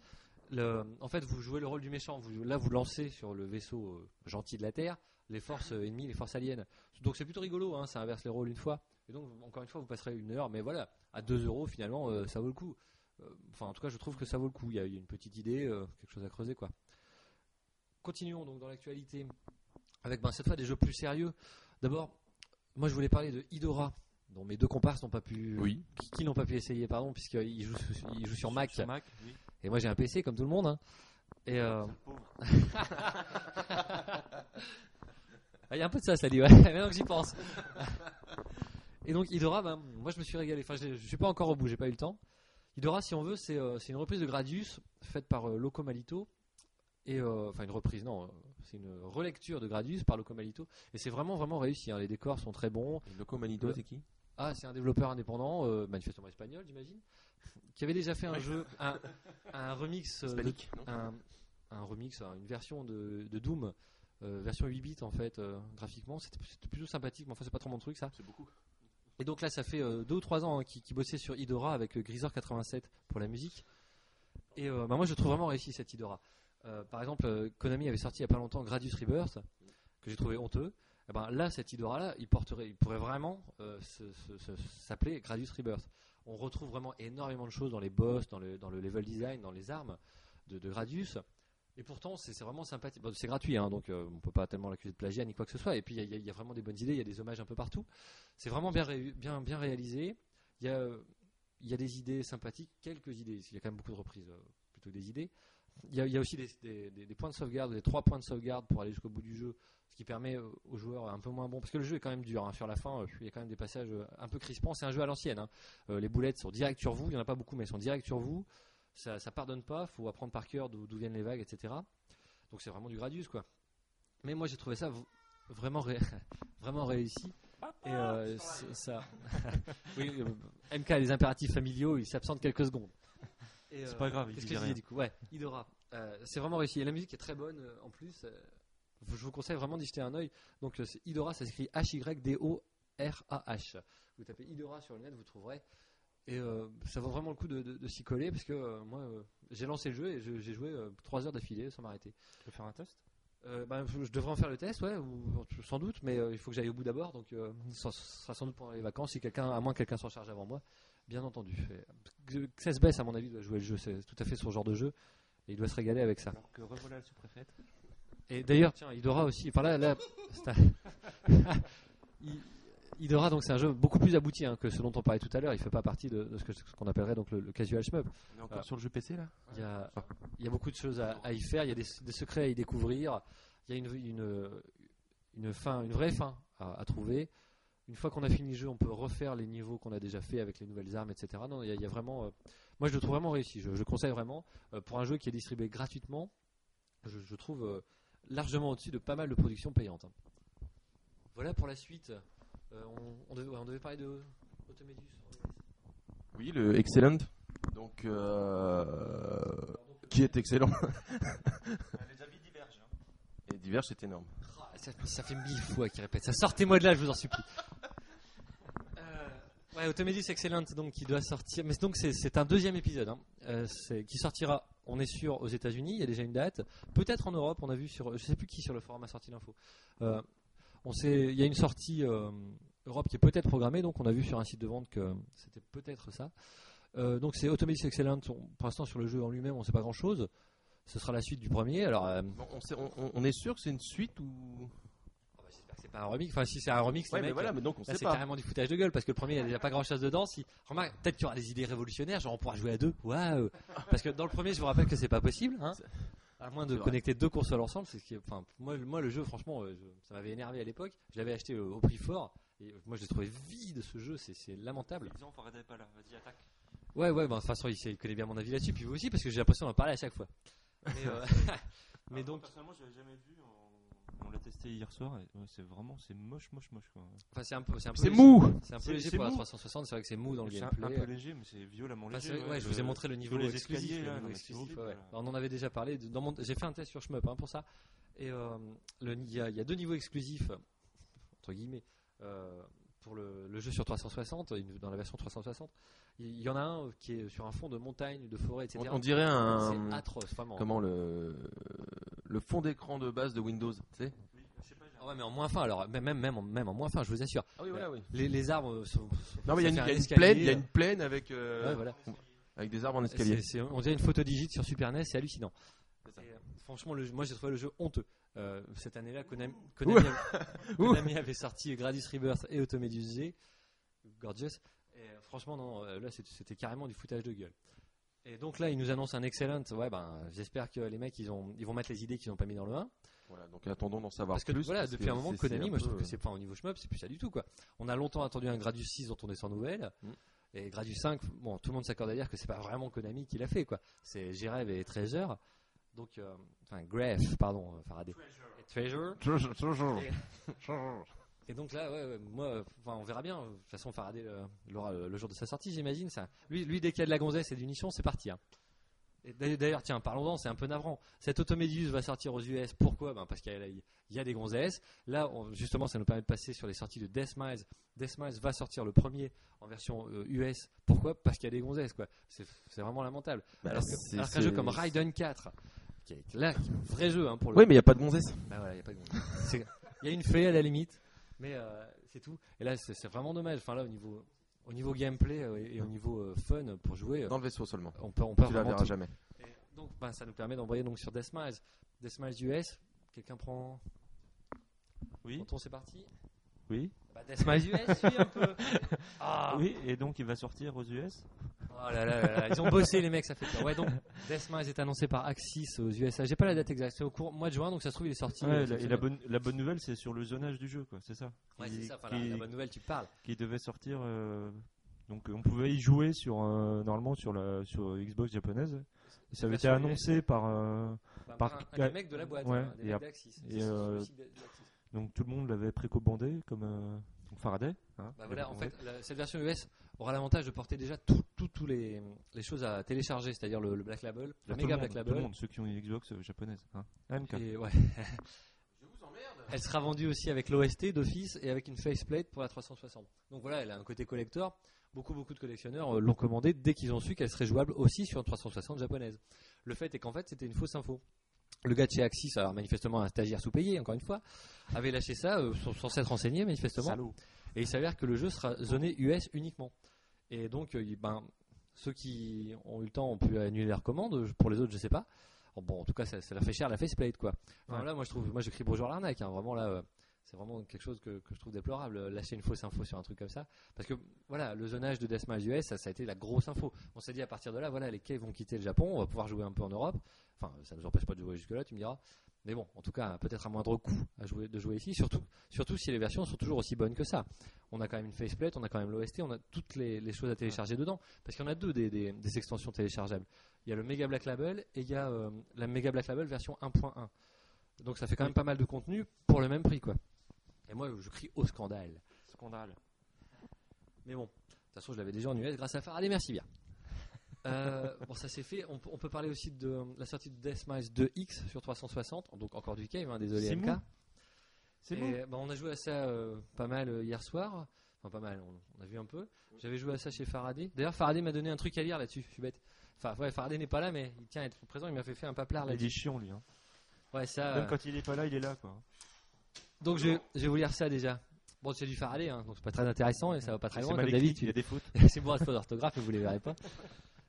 Le- en fait, vous jouez le rôle du méchant, vous, là vous lancez sur le vaisseau euh, gentil de la Terre les forces euh, ennemies, les forces aliens. Donc c'est plutôt rigolo, hein, ça inverse les rôles une fois. Et donc, encore une fois, vous passerez une heure, mais voilà, à 2 euros finalement, euh, ça vaut le coup. Euh, Enfin, en tout cas, je trouve que ça vaut le coup. Il y a, il y a une petite idée, euh, quelque chose à creuser, quoi. Continuons donc dans l'actualité avec ben, cette fois des jeux plus sérieux. D'abord, moi je voulais parler de Idora, dont mes deux comparses n'ont pas pu, Oui. qui, qui n'ont pas pu essayer, pardon, puisqu'ils jouent, ils jouent sur Mac, Sur Mac, oui. et moi j'ai un PC comme tout le monde. hein. Et euh, (laughs) (laughs) Il y a un peu de ça, ça dit, ouais. (laughs) Maintenant que j'y pense. Et donc, Idora, ben, moi je me suis régalé. Enfin, je je suis pas encore au bout, j'ai pas eu le temps. Idora, si on veut, c'est euh, une reprise de Gradius faite par euh, Loco Malito. Et, euh, enfin, une reprise, non, euh, c'est une relecture de Gradius par Loco Malito. Et c'est vraiment, vraiment réussi. hein. Les décors sont très bons. Et Loco Manito, Le- c'est qui? Ah, c'est un développeur indépendant, euh, manifestement espagnol, j'imagine, qui avait déjà fait un jeu, un, un remix, euh, de- un, un remix, une version de, de Doom, version 8 bits en fait, euh, graphiquement. C'était plutôt sympathique, mais enfin c'est pas trop mon truc ça. C'est beaucoup. Et donc là, ça fait euh, deux ou trois ans hein, qu'il qu'il bossait sur Idora avec euh, Grisor 87 pour la musique. Et euh, bah, moi, je trouve vraiment réussi cette Idora. Euh, par exemple, euh, Konami avait sorti il y a pas longtemps Gradius Rebirth, que j'ai trouvé honteux. Eh ben, là, cette Idora-là, il, porterait, il pourrait vraiment euh, s'appeler Gradius Rebirth. On retrouve vraiment énormément de choses dans les boss, dans le, dans le level design, dans les armes de, de Gradius. Et pourtant, c'est vraiment sympathique. C'est gratuit, hein, donc euh, on peut pas tellement l'accuser de plagiat ni quoi que ce soit. Et puis, il y a- y, y vraiment des bonnes idées, il y a des hommages un peu partout. C'est vraiment bien, ré- bien, bien réalisé. Il y, a, y des idées sympathiques, quelques idées. Il y a quand même beaucoup de reprises euh, plutôt des idées. Il y a, y aussi des, points de sauvegarde, des trois points de sauvegarde pour aller jusqu'au bout du jeu, ce qui permet euh, aux joueurs un peu moins bons. Parce que le jeu est quand même dur. hein, sur la fin, euh, il y a quand même des passages un peu crispants. C'est un jeu à l'ancienne. hein. Les boulettes sont direct sur vous. Il n'y en a pas beaucoup, mais elles sont direct sur vous. Ça, ça pardonne pas. faut apprendre par cœur d'où viennent les vagues, etc. Donc c'est vraiment du Gradius, quoi. Mais moi, j'ai trouvé ça vraiment, ré- (laughs) vraiment réussi. Et euh, c'est- ça. (laughs) oui, euh, MK, les impératifs familiaux, ils s'absentent quelques secondes. C'est euh, pas grave, il dit rien. disais du coup? Ouais, Idora. C'est vraiment réussi. Et la musique est très bonne en plus. je vous conseille vraiment d'y jeter un oeil. Donc Idora, ça s'écrit R-A-H. Vous tapez Idora sur le net, vous trouverez. Et euh, ça vaut vraiment le coup de, de- de s'y coller parce que euh, moi, euh, j'ai lancé le jeu et je- j'ai joué 3 heures d'affilée sans m'arrêter. Tu veux faire un test? Euh, ben, je devrais en faire le test, ouais, ou, sans doute, mais euh, il faut que j'aille au bout d'abord, donc euh, ça sera sans doute pendant les vacances, si quelqu'un, à moins que quelqu'un s'en charge avant moi, bien entendu. Et, que- que ça se baisse, à mon avis, doit jouer le jeu, c'est tout à fait son genre de jeu, et il doit se régaler avec ça. Alors que revoilà le sous-préfète. Et d'ailleurs, tiens, Idora aussi, enfin là, là un- (laughs) (laughs) Idora, donc c'est un jeu beaucoup plus abouti hein, que ce dont on parlait tout à l'heure, il fait pas partie de, de ce qu'on appellerait donc le, le casual shmup. On est encore sur le jeu PC là? Il y a, il y a beaucoup de choses à, à y faire, il y a des, des secrets à y découvrir, il y a une, une, une fin, une vraie fin à, à trouver. Une fois qu'on a fini le jeu, on peut refaire les niveaux qu'on a déjà fait avec les nouvelles armes, etc. Non, il y a, il y a vraiment, euh, moi je le trouve vraiment réussi. Je, je conseille vraiment euh, pour un jeu qui est distribué gratuitement. Je, je trouve euh, largement au-dessus de pas mal de productions payantes. hein. Voilà pour la suite. Euh, on, on devait, ouais, on devait parler de Automédus. Oui, le Excellent. Donc, euh, qui est excellent. (laughs) Les avis divergent. Et Diverge, c'est énorme. Ah, ça, ça fait mille fois qu'il répète ça. Sortez-moi de là, je vous en supplie. Euh, ouais, Automedus Excellent, donc qui doit sortir. Mais donc c'est un deuxième épisode, hein. Euh, qui sortira. On est sûr aux États-Unis. Il y a déjà une date. Peut-être en Europe. On a vu sur. Je sais plus qui sur le forum a sorti l'info. On sait. Il y a une sortie euh, Europe qui est peut-être programmée. Donc on a vu sur un site de vente que c'était peut-être ça. Euh, donc c'est Automedus Excellent. On- pour l'instant sur le jeu en lui-même, on ne sait pas grand-chose. Ce sera la suite du premier. Alors. euh, Bon, on, sait- on- on- on est sûr que c'est une suite ou? ah bah, J'espère que c'est pas un remix. Enfin, si c'est un remix, Ouais, les mais mecs, voilà, mais donc on Là, sait c'est pas. carrément du foutage de gueule parce que le premier, il n'y a déjà pas grand chose dedans. Si, remarque, peut-être qu'il y aura des idées révolutionnaires, genre on pourra jouer à deux. Waouh Parce que dans le premier, je vous rappelle que c'est pas possible, hein. À moins de connecter deux consoles ensemble, c'est ce qui est- enfin, moi, moi, le jeu, franchement, euh, je- ça m'avait énervé à l'époque. Je l'avais acheté au, au prix fort. Et euh, moi, je l'ai trouvé vide ce jeu, c'est c'est lamentable. Disons, pas là. Vas-y, attaque. Ouais, ouais, bah, de toute façon, il, sait- il connaît bien mon avis là-dessus. Puis vous aussi, parce que j'ai l'impression d'en parler à chaque fois. (laughs) Mais, euh, (laughs) mais donc, personnellement, je l'avais jamais vu. Testé hier soir. Et, ouais, c'est vraiment, c'est moche, moche, moche. quoi. enfin, c'est un peu, c'est un peu C'est léger. mou C'est un peu C'est- léger c'est pour la mou. 360. C'est vrai que c'est mou dans le C'est un, gameplay. un peu léger, mais c'est violemment Enfin, léger. c'est- ouais, je vous ai montré le niveau les exclusif. escaliers, le là, niveau non, mais c'est exclusif, horrible, ouais. là. Alors, on en avait déjà parlé. Dans mon- J'ai fait un test sur Shmup hein, pour ça. Et euh, le- il y, a- il y a deux niveaux exclusifs, entre guillemets, euh, pour le, le jeu sur 360, une- dans la version 360. Il y en a un qui est sur un fond de montagne, de forêt, etc. On, on dirait un. C'est atroce, vraiment. Comment le. Le fond d'écran de base de Windows, tu sais? Ouais, mais en moins fin, alors, même, même, même, en, même en moins fin, je vous assure. Ah oui, voilà, oui. Les, les arbres sont. sont- Non, mais il y il y a un une escalier, plaine, il y a euh, une plaine avec. euh, ouais, voilà. Avec des arbres en escalier. C'est- c'est- on dirait une photo digite sur Super NES, c'est hallucinant. C'est ça. Et, euh, franchement, le, jeu- moi j'ai trouvé le jeu honteux. Euh, cette année-là, Konami, Konami, avait, Konami avait sorti Gradius Rebirth et Automedus G, Gorgeous. Et franchement, non, là c'était c'était carrément du foutage de gueule. Et donc là, ils nous annoncent un excellent. Ouais, ben, j'espère que les mecs ils, ont, ils vont mettre les idées qu'ils n'ont pas mis dans le 1. Voilà, donc attendons d'en savoir Parce que plus. voilà, parce depuis que un moment, Konami, un moi je trouve que c'est pas au niveau shmup, c'est plus ça du tout quoi. On a longtemps attendu un Gradius 6 dont on est sans nouvelles. Mm. Et Gradius 5, bon, tout le monde s'accorde à dire que c'est pas vraiment Konami qui l'a fait quoi. C'est G-Rev et Treasure. Donc, euh, enfin, Gref, pardon, euh, Faraday. Et Treasure. Toujours, toujours. Et- Et donc là, ouais, ouais, moi, euh, enfin, on verra bien. De toute façon, Faraday euh, l'aura le, le jour de sa sortie, j'imagine. Ça. Lui, lui, dès qu'il y a de la gonzesse et du nichon, c'est parti. hein. D'ailleurs- tiens, parlons-en, c'est un peu navrant. Cette Automéduse va sortir aux US. Pourquoi? Ben Parce qu'il y, a- il y a des gonzesses. Là, on- justement, ça nous permet de passer sur les sorties de Death Miles. Death Miles va sortir le premier en version euh, US. Pourquoi? Parce qu'il y a des gonzesses, quoi. C'est vraiment lamentable. Bah, alors qu'un jeu comme Raiden 4, qui est là, qui est un vrai jeu hein, pour le Oui, mais il n'y a pas de gonzesse. bah voilà, il y a pas de gonzesse. C'est- Il y a une fée à la limite, mais euh, c'est tout. Et là, c'est c'est vraiment dommage. Enfin là, au niveau, au niveau gameplay euh, et, et au niveau euh, fun pour jouer, euh, Dans le vaisseau seulement. on peut, on peut Tu la verras tout. jamais. Et donc, bah, ça nous permet d'envoyer donc sur Deathmiles, Deathmiles US. Quelqu'un prend? Oui, Tonton, c'est parti. oui, Bah, Deathmiles US, suis un peu. (laughs) Ah. oui. Et donc, il va sortir aux US. Oh là là là là, ils ont bossé les mecs, ça fait peur. Ouais, donc Deathmiles est annoncé par Axis aux USA. J'ai pas la date exacte, c'est au cours mois de juin, donc ça se trouve il est sorti. Ouais, euh, la- et la bonne, la bonne nouvelle, c'est sur le zonage du jeu, quoi. C'est ça. Ouais, c'est ça. Enfin, qui- la bonne nouvelle, tu parles. qui devait sortir. euh, donc on pouvait y jouer sur euh, normalement sur la sur Xbox japonaise. Et ça avait été annoncé par euh, Bah, Par- un, un des mecs de la boîte, Ouais, hein, des et mecs d'Axis. Donc tout le monde l'avait précommandé comme euh, donc Faraday. hein, Bah il voilà, en commandé. fait, la- cette version US aura l'avantage de porter déjà tous tout, tous les, les choses à télécharger, c'est-à-dire le, le Black Label, le tout, le méga monde, Black tout le Label. monde, ceux qui ont une Xbox euh, japonaise. Hein. Ah, MK. Et, ouais. (laughs) elle sera vendue aussi avec l'OST d'office et avec une faceplate pour la 360. Donc voilà, elle a un côté collector. Beaucoup, beaucoup de collectionneurs euh, l'ont commandée dès qu'ils ont su qu'elle serait jouable aussi sur une 360 japonaise. Le fait est qu'en fait, c'était une fausse info. Le gars de chez Axis, alors manifestement un stagiaire sous-payé, encore une fois, avait lâché ça euh, sans, sans s'être renseigné manifestement. Salaud. Et il s'avère que le jeu sera zoné US uniquement. Et donc, euh, ben, ceux qui ont eu le temps ont pu annuler leur commande. Pour les autres, je sais pas. Bon, en tout cas, ça, ça leur fait cher la faceplate, quoi. Enfin, Ouais. là, moi, je trouve, moi, je crie bonjour à l'arnaque. hein. Vraiment, là, euh, c'est vraiment quelque chose que, je trouve déplorable. euh, Lâcher une fausse info sur un truc comme ça. Parce que, voilà, le zonage de Deathmatch US, ça, a été la grosse info. On s'est dit, à partir de là, voilà, les quais vont quitter le Japon. On va pouvoir jouer un peu en Europe. Enfin, ça ne nous empêche pas de jouer jusque-là, tu me diras. Mais bon, en tout cas, peut-être à moindre coût de jouer ici. Surtout, surtout si les versions sont toujours aussi bonnes que ça on a quand même une faceplate, on a quand même l'OST, on a toutes les, choses à télécharger dedans. Parce qu'il y en a deux des extensions téléchargeables. Il y a le Mega Black Label et il y a euh, la Mega Black Label version 1.1. Donc ça fait quand même pas mal de contenu pour le même prix, quoi. Et moi, je crie au scandale. Scandale. Mais bon, de toute façon, je l'avais déjà en US grâce à Faraday, merci bien. Euh, bon, ça c'est fait. On, peut- on peut parler aussi de la sortie de Deathmatch 2X sur 360. Donc encore du cave, hein, désolé C'est MK. C'est bon. bah, on a joué à ça euh, pas mal euh, hier soir. Enfin, pas mal, on, on a vu un peu. J'avais joué à ça chez Faraday. D'ailleurs, Faraday m'a donné un truc à lire là-dessus. Je suis bête. Enfin, ouais, Faraday n'est pas là, mais il tient à être présent. Il m'a fait faire un paplard Il est là-dessus. chiant lui. Hein. Ouais, ça. Même euh, quand il est pas là, il est là quoi. Donc, je, je vais vous lire ça déjà. Bon, c'est du Faraday, hein, donc c'est pas très intéressant et ça va pas très loin comme d'habitude. Il y a des fautes. (laughs) c'est bon à faute d'orthographe, mais vous les verrez pas.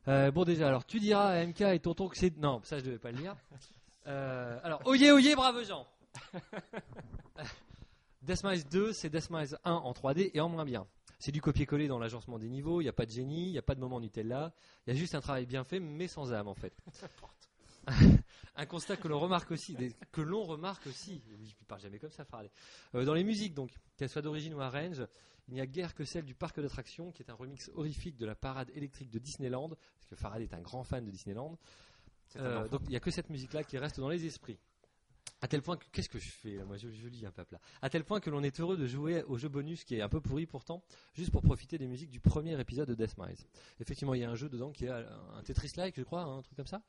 Euh, bon, déjà, alors tu diras à MK et Tonton que c'est. Non, ça je devais pas le lire. Euh, alors, oyez, oyez, brave gens (laughs) Deathmise 2, c'est Deathmise 1 en 3D et en moins bien. C'est du copier-coller dans l'agencement des niveaux, il n'y a pas de génie, il n'y a pas de moment Nutella, il y a juste un travail bien fait, mais sans âme en fait. (laughs) un constat que l'on remarque aussi, des- que l'on remarque aussi, oui, je ne parle jamais comme ça, Faraday. Euh, dans les musiques donc, qu'elles soient d'origine ou arrange, il n'y a guère que celle du parc d'attractions, qui est un remix horrifique de la parade électrique de Disneyland, parce que Faraday est un grand fan de Disneyland. Euh, donc il n'y a que cette musique-là qui reste dans les esprits. À tel point que qu'est-ce que je fais là? Moi je, je lis un peu là. À tel point que l'on est heureux de jouer au jeu bonus qui est un peu pourri pourtant, juste pour profiter des musiques du premier épisode de Deathmise. Effectivement, il y a un jeu dedans qui est un Tetris-like, je crois, hein, un truc comme ça.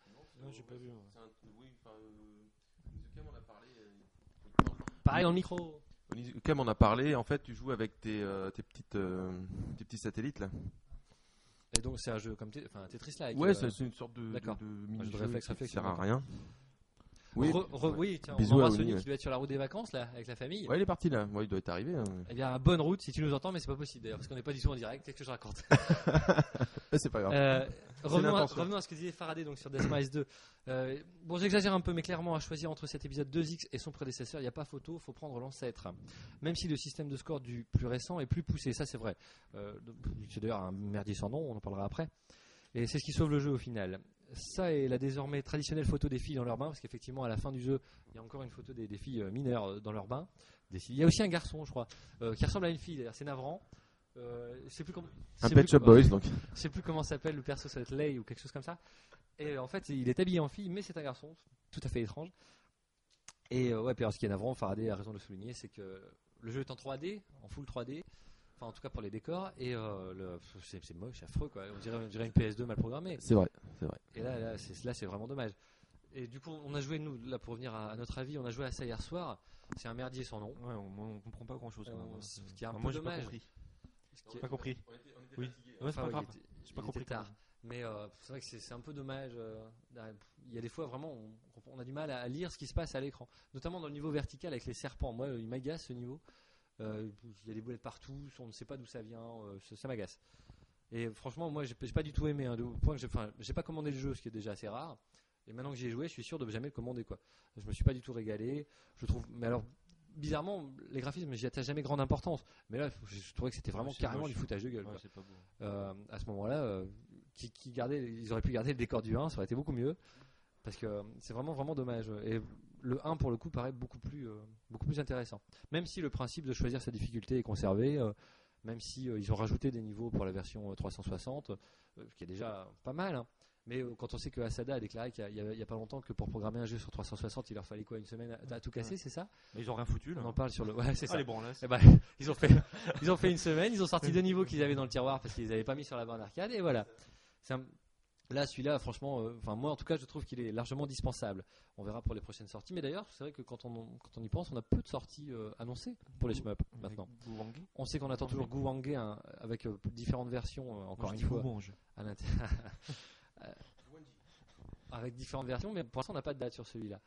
Non, j'ai pas vu. C'est un- oui, enfin, euh, m'en a parlé. euh, Pareil dans le micro. Nizuka m'en a parlé. En fait, tu joues avec tes, euh, tes petites, euh, tes petits satellites là. Et donc c'est un jeu comme enfin, Tetris-like. Ouais, euh, c'est une sorte de, de, de de mini-jeu réflexe, qui réflexe, sert à rien. Oui, Re- re- oui, tiens, on Bisous à embrasse Sony ouais. qui doit être sur la route des vacances là, avec la famille. ouais, il est parti là. Ouais, il doit être arrivé. hein. Eh bien, bonne route si tu nous entends, mais c'est pas possible d'ailleurs, parce qu'on n'est pas du tout en direct. Qu'est-ce que je raconte? Ouais, (laughs) c'est pas grave. Euh, revenons, à, l'intention. revenons à ce que disait Faraday donc sur Deathmise 2. Euh, bon, j'exagère un peu, mais clairement, à choisir entre cet épisode 2X et son prédécesseur, il n'y a pas photo, faut prendre l'ancêtre. Même si le système de score du plus récent est plus poussé, ça c'est vrai. Euh, c'est d'ailleurs un merdier sans nom, on en parlera après. Et c'est ce qui sauve le jeu au final. Ça et la désormais traditionnelle photo des filles dans leur bain, parce qu'effectivement, à la fin du jeu, il y a encore une photo des, des filles euh, mineures dans leur bain. Il y a aussi un garçon, je crois, euh, qui ressemble à une fille, d'ailleurs, c'est navrant. Euh, plus je Un sais Pet plus Shop comment- Boys donc. (laughs) je sais plus comment s'appelle le perso, ça va être Lay ou quelque chose comme ça. Et euh, en fait, il est habillé en fille, mais c'est un garçon, tout à fait étrange. Et euh, ouais, puis alors, ce qui est navrant, Faraday a raison de le souligner, c'est que le jeu est en 3D, en full 3D, enfin en tout cas pour les décors, et euh, le- c'est c'est moche, affreux quoi. On dirait, on dirait une PS2 mal programmée. C'est vrai, c'est vrai. Et là, là, c'est là, c'est vraiment dommage. Et du coup, on a joué, nous, là pour revenir à, à notre avis, on a joué à ça hier soir. C'est un merdier sans nom. Ouais, on, moi, on comprend pas grand chose. Euh, ce qui est un peu moi, j'ai pas dommage. J'ai pas compris. On était, on était Oui. fatigués. Ouais, Enfin, pas était- J'ai pas il compris. était tard. Mais euh, c'est vrai que c'est c'est un peu dommage. euh, il y a des fois vraiment, on, on a du mal à, lire ce qui se passe à l'écran, notamment dans le niveau vertical avec les serpents. Moi, il m'agace ce niveau. Euh, il y a des boulettes partout, on ne sait pas d'où ça vient, euh, ça, ça m'agace. Et franchement, moi, j'ai pas du tout aimé. hein, de- au point que j'ai, enfin, j'ai pas commandé le jeu, ce qui est déjà assez rare. Et maintenant que j'y ai joué, je suis sûr de jamais le commander quoi. Je me suis pas du tout régalé. Je trouve, mais alors. Bizarrement, les graphismes, j'y attache jamais grande importance. Mais là, je, trouvais que c'était vraiment carrément moche. du foutage de gueule. Ouais, quoi c'est pas beau. euh, à ce moment-là, euh, qui, qui gardait, ils auraient pu garder le décor du 1, ça aurait été beaucoup mieux. Parce que euh, c'est vraiment vraiment dommage. Et le 1 pour le coup paraît beaucoup plus, euh, beaucoup plus intéressant. Même si le principe de choisir sa difficulté est conservé, même si ils ont rajouté des niveaux pour la version euh, 360, euh, ce qui est déjà pas mal. hein. Mais euh, quand on sait que Asada a déclaré qu'il y a- pas longtemps que pour programmer un jeu sur 360, il leur fallait quoi une semaine à, à tout casser, c'est ça? Mais ils ont rien foutu là. On en parle sur le. Ouais, c'est Ah, ça. les branlasses. Eh ben, (laughs) ils ont fait, ils ont fait une semaine, ils ont sorti deux niveaux qu'ils avaient dans le tiroir parce qu'ils n'avaient pas mis sur la borne arcade et voilà. Un- Là, celui-là, franchement, euh, moi en tout cas, je trouve qu'il est largement dispensable. On verra pour les prochaines sorties. Mais d'ailleurs, c'est vrai que quand on, quand on y pense, on a peu de sorties euh, annoncées pour les shmups maintenant. On sait qu'on attend toujours Gouwange hein, avec euh, différentes versions, encore Moi, une fois, à l'intérieur. (laughs) Euh, avec différentes versions, mais pour l'instant, on n'a pas de date sur celui-là.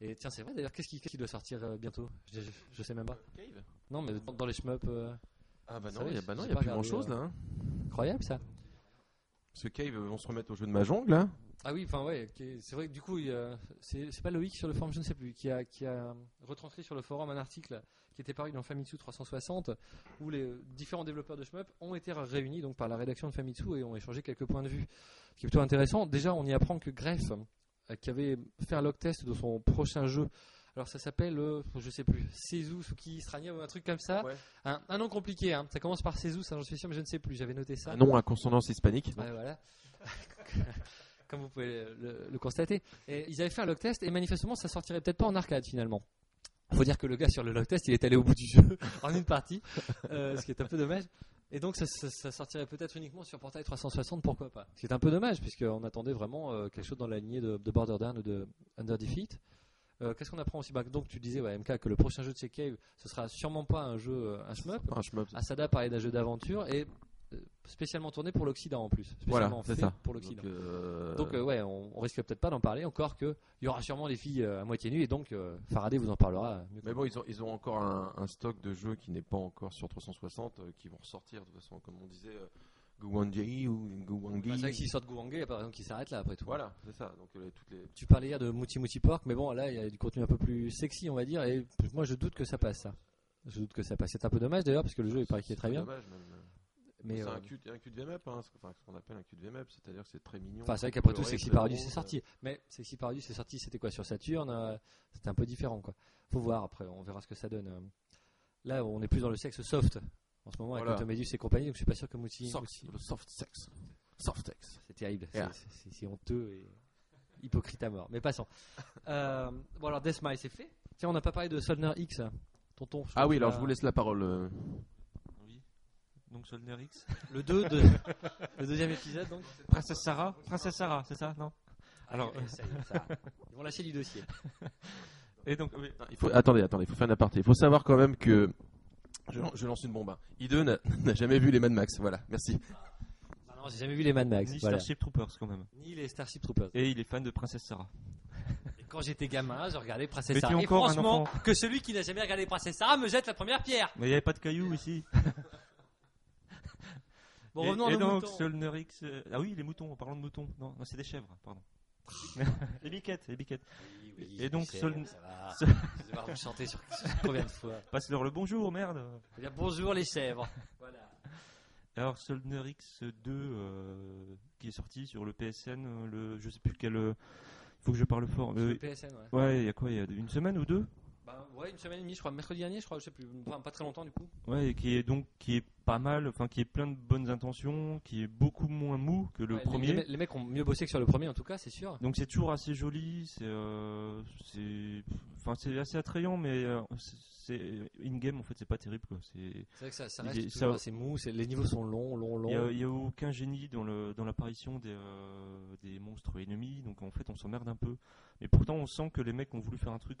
Et tiens, c'est vrai d'ailleurs, qu'est-ce qui, doit sortir euh, bientôt? Je, je, je sais même pas. Cave? Non, mais dans, dans les shmups, euh, Ah bah non, il y a, bah non, y a plus grand regardé, chose euh. là. hein. incroyable ça. Parce que Cave euh, vont se remettre au jeu de Mahjong là. Ah oui, enfin ouais, c'est vrai que du coup, c'est pas Loïc sur le forum, je ne sais plus, qui a, qui a retranscrit sur le forum un article qui était paru dans Famitsu 360 où les différents développeurs de shmup ont été réunis donc par la rédaction de Famitsu et ont échangé quelques points de vue. Ce qui est plutôt intéressant. Déjà, on y apprend que Greff, euh, qui avait fait un log test de son prochain jeu, alors ça s'appelle, euh, je sais plus, Seizu Suki Strania ou un truc comme ça. Ouais. Un, un nom compliqué, hein. ça commence par Seizu, ça j'en suis sûr, mais je ne sais plus, j'avais noté ça. Un nom à consonance hispanique. Ouais, voilà. (laughs) Comme vous pouvez le, le constater. Et ils avaient fait un log test et manifestement ça sortirait peut-être pas en arcade finalement. Faut dire que le gars sur le log test il est allé au bout du jeu (laughs) en une partie, euh, ce qui est un peu dommage. Et donc ça, ça- ça sortirait peut-être uniquement sur portail 360, pourquoi pas? Ce qui est un peu dommage puisqu'on attendait vraiment euh, quelque chose dans la lignée de, de Borderlands ou de Under Defeat. Euh, Qu'est-ce qu'on apprend aussi? Bah, Donc tu disais ouais, MK que le prochain jeu de chez Cave ce sera sûrement pas un jeu un shmup. Un shmup. Asada parlait d'un jeu d'aventure et spécialement tourné pour l'Occident en plus. Voilà, Spécialement fait ça. pour l'Occident. Donc, euh, Donc, euh, ouais, on, on risque peut-être pas d'en parler encore que il y aura sûrement des filles euh, à moitié nues et donc euh, Faraday vous en parlera. mieux Mais bon, ils ont, ils ont encore un, un stock de jeux qui n'est pas encore sur 360, euh, qui vont ressortir de toute façon, comme on disait, euh, Guwanji ou Guwangi. Bah, c'est vrai que s'ils sortent Gouwange, il y a pas raison qu'ils s'arrêtent là après tout. Voilà, c'est ça. Donc euh, toutes les. Tu parlais hier de Mouti Mouti Pork, mais bon là il y a du contenu un peu plus sexy on va dire et moi je doute que ça passe ça. Je doute que ça passe. C'est un peu dommage d'ailleurs parce que le jeu il paraît qu'il est très bien. Dommage, même. Mais c'est euh, un cul, un de VMAP, hein, ce enfin, ce qu'on appelle un cul de VMAP, c'est-à-dire que c'est très mignon. Enfin, c'est vrai qu'après tout, Sexy Paradis c'est sorti. Mais Sexy Paradis c'est sorti, c'était quoi sur Saturn euh, C'était un peu différent quoi. Faut voir après, on verra ce que ça donne. euh. Là, on est plus dans le sexe soft en ce moment avec Voilà. Et compagnie, donc je suis pas sûr que Mouti. Soft, Mouti- le soft sex. Soft sex. C'est terrible, Yeah. c'est- honteux et hypocrite à mort. Mais passons. (laughs) Euh, bon alors Deathmile c'est fait. Tiens, on n'a pas parlé de Solner X, tonton. Ah oui, alors je vous laisse la parole. Donc Solner X. Le 2 de (laughs) le deuxième épisode donc. Princesse Sarah Princesse Sarah, c'est ça Non? Alors, Ah, ça y est, ça. Ils vont lâcher du dossier. (laughs) Et donc, oui. Non, il faut, attendez, attendez, il faut faire un aparté. Il faut savoir quand même que. Je, je lance une bombe. hein. Ide (laughs) n'a jamais vu les Mad Max. Voilà, merci. Ah non, j'ai jamais vu les Mad Max. Ni voilà. Starship Troopers quand même. Ni les Starship Troopers. Et il est fan de Princesse Sarah. Quand j'étais gamin, je regardais Princesse Sarah. Et franchement, que celui qui n'a jamais regardé Princesse Sarah me jette la première pierre. Mais il n'y avait pas de cailloux ici. Bon, et, revenons à et nos donc, moutons. Euh, Ah oui, les moutons, en parlant de moutons. Non, non c'est des chèvres, pardon. (laughs) les biquettes, les biquettes. Oui, oui, Et donc, je sais, Sol- ça va. Sol- (laughs) Je vais devoir vous chanter sur combien de fois (laughs) Passe-leur le bonjour, merde. Veux dire, Bonjour les chèvres. Voilà. Alors Solner X2 euh, qui est sorti sur le PSN, euh, le, je sais plus quel. euh, faut que je parle fort. Sur Euh, le PSN, ouais. ouais, il y a quoi Il y a une semaine ou deux? Bah, ouais, une semaine et demie, je crois. Mercredi dernier, je crois, je sais plus. Enfin, pas très longtemps du coup. Ouais, et qui est donc qui est pas mal, enfin qui est plein de bonnes intentions, qui est beaucoup moins mou que le Ouais, premier. Les, les mecs ont mieux bossé que sur le premier, en tout cas, c'est sûr. Donc c'est toujours assez joli, c'est euh, c'est enfin c'est assez attrayant mais euh, c'est- in game en fait c'est pas terrible quoi. C'est vrai que ça, reste ça- assez mou. Les niveaux sont longs, longs, y longs. il y a aucun génie dans le dans l'apparition des euh, des monstres ennemis donc en fait on s'emmerde un peu. Mais pourtant on sent que les mecs ont voulu faire un truc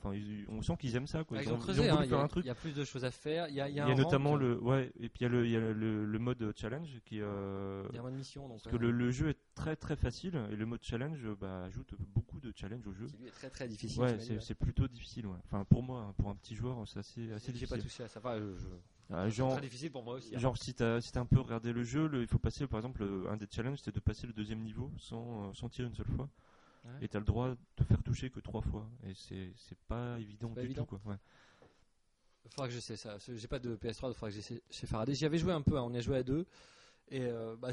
enfin on sent qu'ils aiment ça quoi. Ouais, Ils, ont creusé, ils ont hein, voulu y, faire a- un truc. il y a plus de choses à faire. Il y a, y y a, notamment le ouais et puis il y a le il y a le, le mode challenge qui euh, Il y a moins de missions. Donc, parce que ouais, le, le jeu est très très facile et le mode challenge bah, ajoute beaucoup de challenge au jeu. qui lui est très très difficile. Ouais, c'est ouais. plutôt difficile. Ouais. Enfin, pour moi, hein, pour un petit joueur, c'est assez, assez J'ai pas difficile. touché à ça. Enfin, je- je- Ah, c'est genre, très difficile pour moi aussi. hein. genre, si t'as si t'as un peu regardé le jeu, le- il faut passer, par exemple, le- un des challenges, c'est de passer le deuxième niveau sans, euh, sans tirer une seule fois. Ouais. Et t'as le droit de te faire toucher que trois fois. Et c'est pas évident pas du évident. tout. Quoi. Ouais. Faudra que j'essaie ça. J'ai pas de PS3, il faudra que j'essaie chez Faraday. J'y avais joué un peu, hein, on y a joué à deux. Et euh, bah,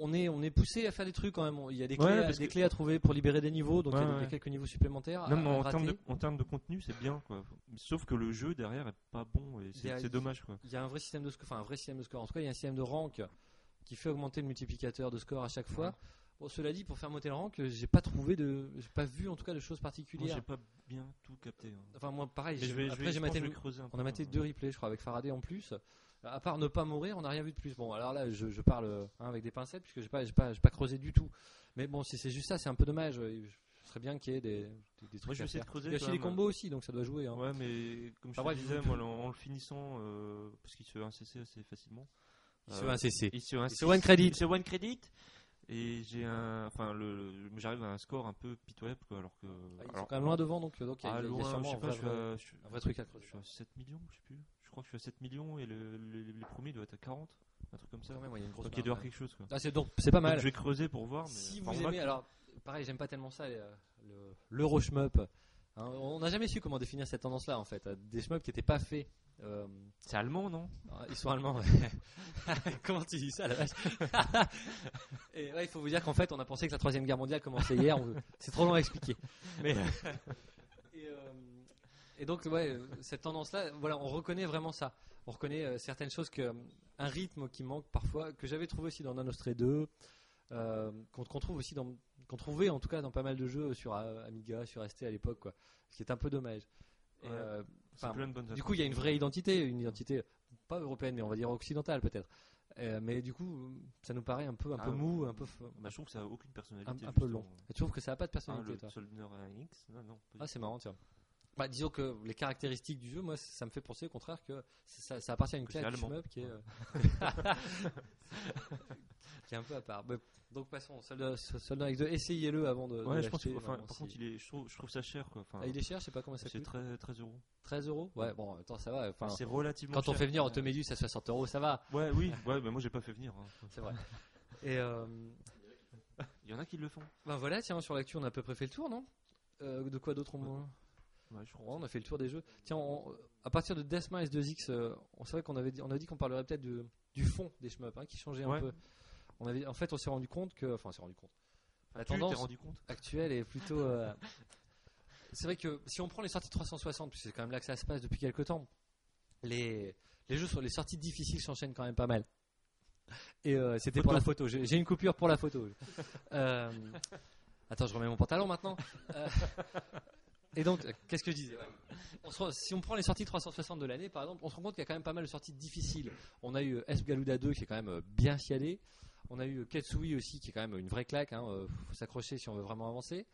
on est, on est poussé à faire des trucs quand même. Il y a des clés, Ouais, à, parce des que- clés à trouver pour libérer des niveaux, donc il y a- Ouais, il y, a ouais. quelques niveaux supplémentaires. À, en, à termes de, gratter. en termes de contenu, c'est bien. Quoi. Sauf que le jeu derrière est pas bon et c'est dommage. Quoi. Il y a un vrai système de score, enfin un vrai système de score. En tout cas, il y a un système de rank qui fait augmenter le multiplicateur de score à chaque fois. Bon, cela dit, pour faire monter le que j'ai pas trouvé de, j'ai pas vu en tout cas de choses Moi, particulières. j'ai pas bien tout capté. hein. Enfin moi pareil, je vais, après j'ai maté le- on a maté hein. deux replays, je crois, avec Faraday en plus. À part ne pas mourir, on n'a rien vu de plus. Bon, alors là, je, je parle euh, hein, avec des pincettes puisque j'ai pas, j'ai pas, pas creusé du tout. Mais bon, si c'est juste ça, c'est un peu dommage. Euh, Ce serait bien qu'il y ait des, des, des trucs Moi, je vais essayer de creuser Il y a aussi même. combos aussi, donc ça doit jouer. hein. Ouais, mais comme je Ah te ouais, disais, moi, en, le finissant, euh, parce qu'il se fait un CC assez facilement. Il se Euh, fait un CC. Il se fait un se one credit. Il se one credit. Et j'ai un, enfin, le, j'arrive à un score un peu pitoyable, quoi, alors que. Ah, Ils sont alors, quand même loin devant, donc, donc il y a, ah, il y a sûrement je sais un vrai, je suis à- je suis- un vrai truc à Je creuser. suis à 7 millions, je sais plus. Je crois que je suis à 7 millions et le, le- les premiers doivent être à 40. Un truc comme ça. Quand même, ouais, il Donc il doit y avoir quelque chose, quoi. Ah, c'est donc c'est pas Donc, mal. je vais creuser pour voir. Mais Si vous aimez, alors pareil, j'aime pas tellement ça, les, euh, le- l'euro shmup. Hein, on n'a jamais su comment définir cette tendance-là en fait. Des shmups qui n'étaient pas faits. Euh, C'est allemand, non? Ah, ils sont allemands. (laughs) comment tu dis ça la vache? (laughs) Et ouais, il faut vous dire qu'en fait, on a pensé que la troisième guerre mondiale commençait hier. on- C'est trop long à expliquer. Mais (laughs) et, euh, et donc ouais, cette tendance-là, voilà, on reconnaît vraiment ça. On reconnaît euh, certaines choses que un rythme qui manque parfois, que j'avais trouvé aussi dans Nanostray 2, euh, qu'on qu'on trouve aussi dans, qu'on trouvait en tout cas dans pas mal de jeux sur Amiga, sur ST à l'époque, quoi. Ce qui est un peu dommage. Et, Ouais. Enfin, du coup, il y a une vraie identité, une identité pas européenne, mais on va dire occidentale peut-être. Euh, mais du coup, ça nous paraît un peu, un Ah, peu mou, un peu, Bah, je trouve que ça a aucune personnalité. un, un peu long. Et tu trouves que ça n'a pas de Ah, personnalité, le toi Soldier X Non, non. pas Ah, c'est marrant, tiens. Bah, disons que les caractéristiques du jeu, moi, ça me fait penser au contraire que ça, ça appartient à une c'est classe shmup qui est, euh, (laughs) qui est un peu à part. Donc passons, Soldat Soldat X2, essayez-le avant de. de Ouais, je pense que, enfin, par contre, il est, je, trouve, je trouve ça cher, quoi. Enfin, Ah, il est cher, je sais pas comment ça c'est coûte. très, 13 euros. 13 euros? Ouais, bon, attends, ça va. Enfin, c'est relativement quand on fait venir Automédus à 60 euros, ça va. Ouais, oui, ouais, mais moi j'ai pas fait venir. hein. C'est vrai. (laughs) Et euh, Il y en a qui le font. ben voilà, tiens, sur l'actu, on a à peu près fait le tour, non? Euh, De quoi d'autre on... Ouais, je crois. Ouais, on a fait le tour des jeux. Tiens, on- à partir de Deathmatch 2X, euh, on savait qu'on avait dit, on a dit qu'on parlerait peut-être du fond des shmups, hein, qui changeait un peu. On avait, en fait, on s'est rendu compte que, enfin, on s'est rendu compte. La Tu tendance rendu compte? actuelle est plutôt. euh, (laughs) c'est vrai que si on prend les sorties 360, puisque c'est quand même là que ça se passe depuis quelques temps, les, les jeux sur les sorties difficiles s'enchaînent quand même pas mal. Et euh, c'était pour la photo. J'ai j'ai une coupure pour la photo. Euh, attends, je remets mon pantalon maintenant. Euh, et donc, euh, qu'est-ce que je disais. On se Si on prend les sorties 360 de l'année, par exemple, on se rend compte qu'il y a quand même pas mal de sorties difficiles. On a eu euh, S Galuda 2 qui est quand même euh, bien chialé. On a eu euh, Ketsui aussi qui est quand même une vraie claque. Hein, euh, faut s'accrocher si on veut vraiment avancer.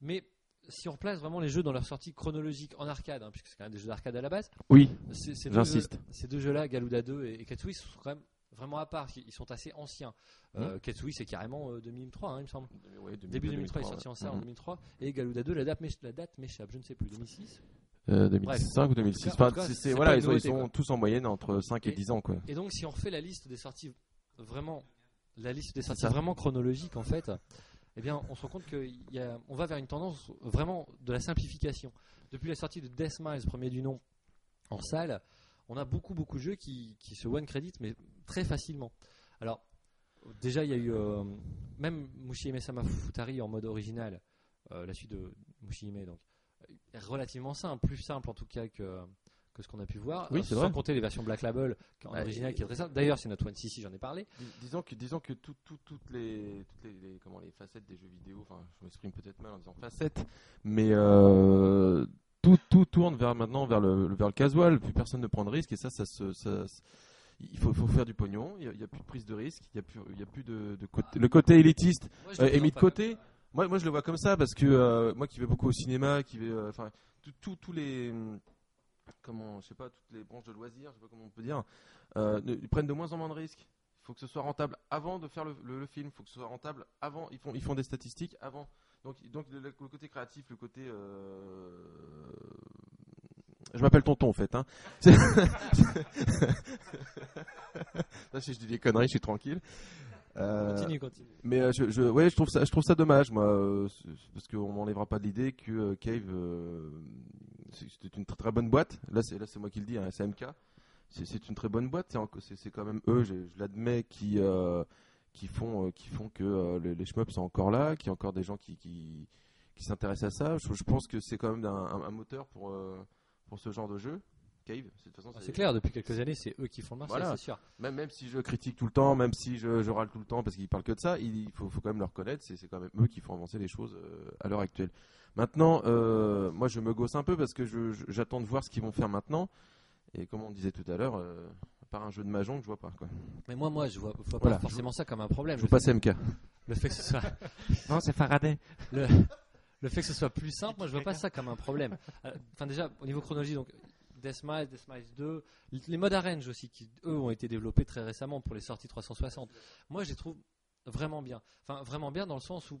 Mais si on replace vraiment les jeux dans leur sortie chronologique en arcade, hein, puisque c'est quand même des jeux d'arcade à la base, Oui, ces, ces deux J'insiste. Ces deux jeux-là, Galuda 2 et, et Ketsui, sont quand même vraiment à part. Ils sont assez anciens. Euh, Ketsui, c'est carrément euh, 2003, hein, il me semble. Ouais, Début 2003, il est sorti en ça en Mhm. 2003. Et Galuda 2, la date la date m'échappe, je ne sais plus, 2006. Euh, 2005 ou 2006. En tout cas- en Enfin, tout cas, c'est- c'est c'est- pas voilà, ils, sont, ils nouveauté, sont quoi. tous en moyenne entre 5 et Et- 10 ans. Quoi. Et donc, si on refait la liste des sorties vraiment, la liste des sorties vraiment chronologiques, en fait, eh bien, on se rend compte qu'on va vers une tendance vraiment de la simplification. Depuis la sortie de Death Miles, premier du nom, en salle, on a beaucoup, beaucoup de jeux qui, qui se one credit, mais très facilement. Alors, déjà, il y a eu euh, même Mushihime Sama Futari en mode original, euh, la suite de Mushihime, donc est relativement simple, plus simple en tout cas que, que ce qu'on a pu voir. Oui, Euh, c'est sans vrai. compter les versions Black Label en Bah, original qui est très simple. D'ailleurs, c'est notre One CC, j'en ai parlé. Dis- Disons que, disons que tout- tout- toutes, les, toutes les, les- comment, les facettes des jeux vidéo, enfin, je m'exprime peut-être mal en disant facettes, mais euh, tout, tout tourne vers maintenant vers le, vers le casual. Plus personne ne prend de risque et ça, ça se. ça- ça- il faut, faut faire du pognon. Il n'y a, plus de prise de risque. Il n'y a plus, il y a plus de, de côté. Le côté élitiste euh, est mis de côté. Moi, moi, je le vois comme ça parce que euh, moi qui vais beaucoup au cinéma, qui vais, euh, enfin, tout- tout- tous les, comment, je sais pas, toutes les branches de loisirs, je sais pas comment on peut dire, euh, ils prennent de moins en moins de risques. Il faut que ce soit rentable avant de faire le, le- le film. Il faut que ce soit rentable avant. Ils font, ils font des statistiques avant. Donc, donc le, le côté créatif, le côté. euh, Je m'appelle Tonton en fait. Hein. (laughs) Là, si je dis des conneries, je suis tranquille. Euh, Continue, continue. mais euh, je, je, ouais, je trouve ça, je trouve ça dommage, moi, euh, parce qu'on m'enlèvera pas de l'idée que euh, Cave, euh, c'est- c'était une très, très bonne boîte. Là, c'est là, c'est moi qui le dis, hein, SMK. C'est, c'est une très bonne boîte. C'est, quand même eux, je, je l'admets, qui, euh, qui font, euh, qui font que euh, les, les shmups sont encore là, qu'il y a encore des gens qui, qui, qui s'intéressent à ça. Je, je pense que c'est quand même un, un- un moteur pour, euh, pour ce genre de jeu. C'est- Ah, C'est clair, depuis quelques années, c'est eux qui font le marché, Voilà. c'est sûr. Même, même si je critique tout le temps, même si je, je râle tout le temps parce qu'ils parlent que de ça, il faut, faut quand même le reconnaître, c'est quand même eux qui font avancer les choses euh, à l'heure actuelle. Maintenant, euh, moi je me gosse un peu parce que j'attends de voir ce qu'ils vont faire maintenant. Et comme on disait tout à l'heure, euh, à part un jeu de mahjong, je vois pas. Quoi. Mais moi, moi, je vois, je vois Voilà. pas forcément ça comme un problème. Je Le joue pas fait, CMK. le fait que ce soit, (laughs) Non, c'est Faraday. le, le fait que ce soit plus simple, moi, je vois pas ça comme un problème. Euh, Enfin, déjà, au niveau chronologie, donc, Deathmatch, Deathmatch 2, les modes arrange aussi, qui eux ont été développés très récemment pour les sorties 360. Moi, je les trouve vraiment bien. Enfin, vraiment bien dans le sens où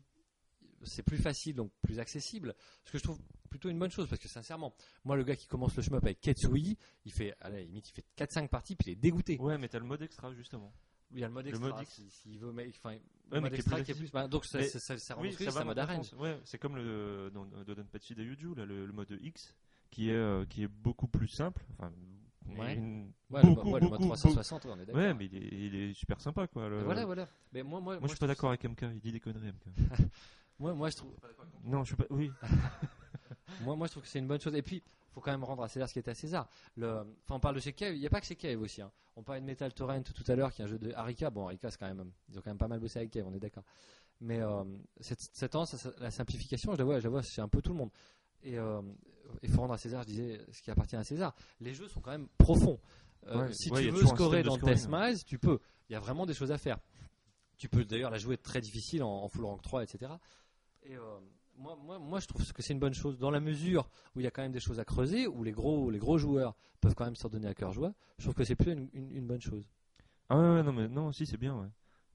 c'est plus facile, donc plus accessible. Ce que je trouve plutôt une bonne chose, parce que sincèrement, moi, le gars qui commence le shmup avec Ketsui, il fait, à la limite, il fait 4-5 parties, puis il est dégoûté. Ouais, mais t'as le mode extra justement. Il y a le mode extra, X. si- s'il veut, mais, enfin, Ouais, le mais qui est plus qui est plus. accessible. bah, donc, ça, ça, ça, ça Oui, rentre ça mode. Ouais, c'est comme le dans Dodonpachi de Yuju, là, le, le mode X, qui est euh, qui est beaucoup plus simple. Enfin, Ouais. une- Ouais, le, beaucoup, ouais, le mode beaucoup, 360, ouais, on est d'accord. Ouais, mais il est, il est super sympa quoi. le- Voilà, voilà. Mais moi, moi, Moi, je suis pas d'accord avec MK, il dit des conneries MK. (laughs) Moi, moi, je trouve, non, je suis pas. Oui. (laughs) moi, moi, je trouve que c'est une bonne chose. Et puis, faut quand même rendre à César ce qui est à César. Le, enfin, on parle de chez Cave. Il n'y a pas que chez Cave aussi. hein. On parlait de Metal Torrent tout à l'heure, qui est un jeu de Arika. Bon, Arika, c'est quand même, ils ont quand même pas mal bossé avec Cave, on est d'accord. Mais euh, cette, cette tendance, la simplification, je la vois, je la vois chez un peu tout le monde. Et euh, il faut rendre à César, je disais, ce qui appartient à César. Les jeux sont quand même profonds. Euh, Ouais, si ouais, il tu veux scorer dans scoring, Deathmatch, tu peux. Il y a vraiment des choses à faire. Tu peux d'ailleurs la jouer très difficile en, en full rank 3, etc. Et euh, moi, moi, moi, je trouve que c'est une bonne chose dans la mesure où il y a quand même des choses à creuser, où les gros, les gros joueurs peuvent quand même s'en donner à cœur joie. Je trouve que c'est plutôt une, une- une bonne chose. Ah ouais, ouais, non, mais non, si, c'est bien, ouais.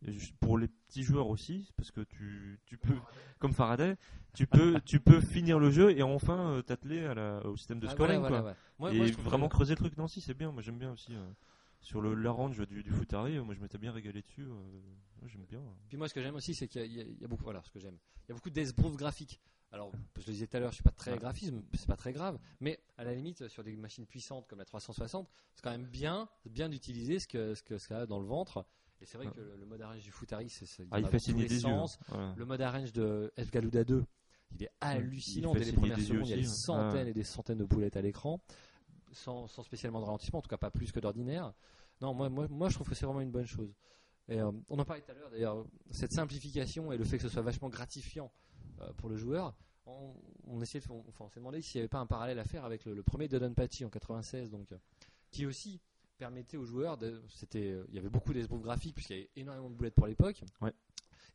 Et pour les petits joueurs aussi, parce que tu, tu peux, comme Faraday, tu peux, (laughs) tu peux finir le jeu et enfin euh, t'atteler au système de Ah, scoring, voilà, quoi. voilà, ouais. Moi, et moi, vraiment creuser le truc. Non, si, c'est bien. Moi, j'aime bien aussi. euh, sur le l'arrange du, du Futari, euh, moi, je m'étais bien régalé dessus. euh, j'aime bien. Puis moi, ce que j'aime aussi, c'est qu'il y, a- y beaucoup, voilà, ce que j'aime. Il y a beaucoup graphiques. Alors, je le disais tout à l'heure, je suis pas très graphisme, c'est pas très grave, mais à la limite, sur des machines puissantes comme la 360, c'est quand même bien, bien d'utiliser ce que, ce que ça a dans le ventre. Et c'est vrai que le, le mode arrange du Futari, c'est, c'est- Ah, il fait yeux. sens. hein. Le mode arrange de F Galuda 2, il est hallucinant il dès les premières secondes. Il y a des centaines et des centaines de boulettes à l'écran, sans, spécialement de ralentissement, en tout cas pas plus que d'ordinaire. Non, moi, moi, moi je trouve que c'est vraiment une bonne chose. Et, euh, on en parlait tout à l'heure d'ailleurs, cette simplification et le fait que ce soit vachement gratifiant euh, pour le joueur. On, on de, on, enfin, s'est demandé s'il n'y avait pas un parallèle à faire avec le, premier Dodonpachi en 96, donc, euh, qui aussi permettait aux joueurs, c'était, il y avait beaucoup d'esbroufs graphiques puisqu'il y avait énormément de boulettes pour l'époque.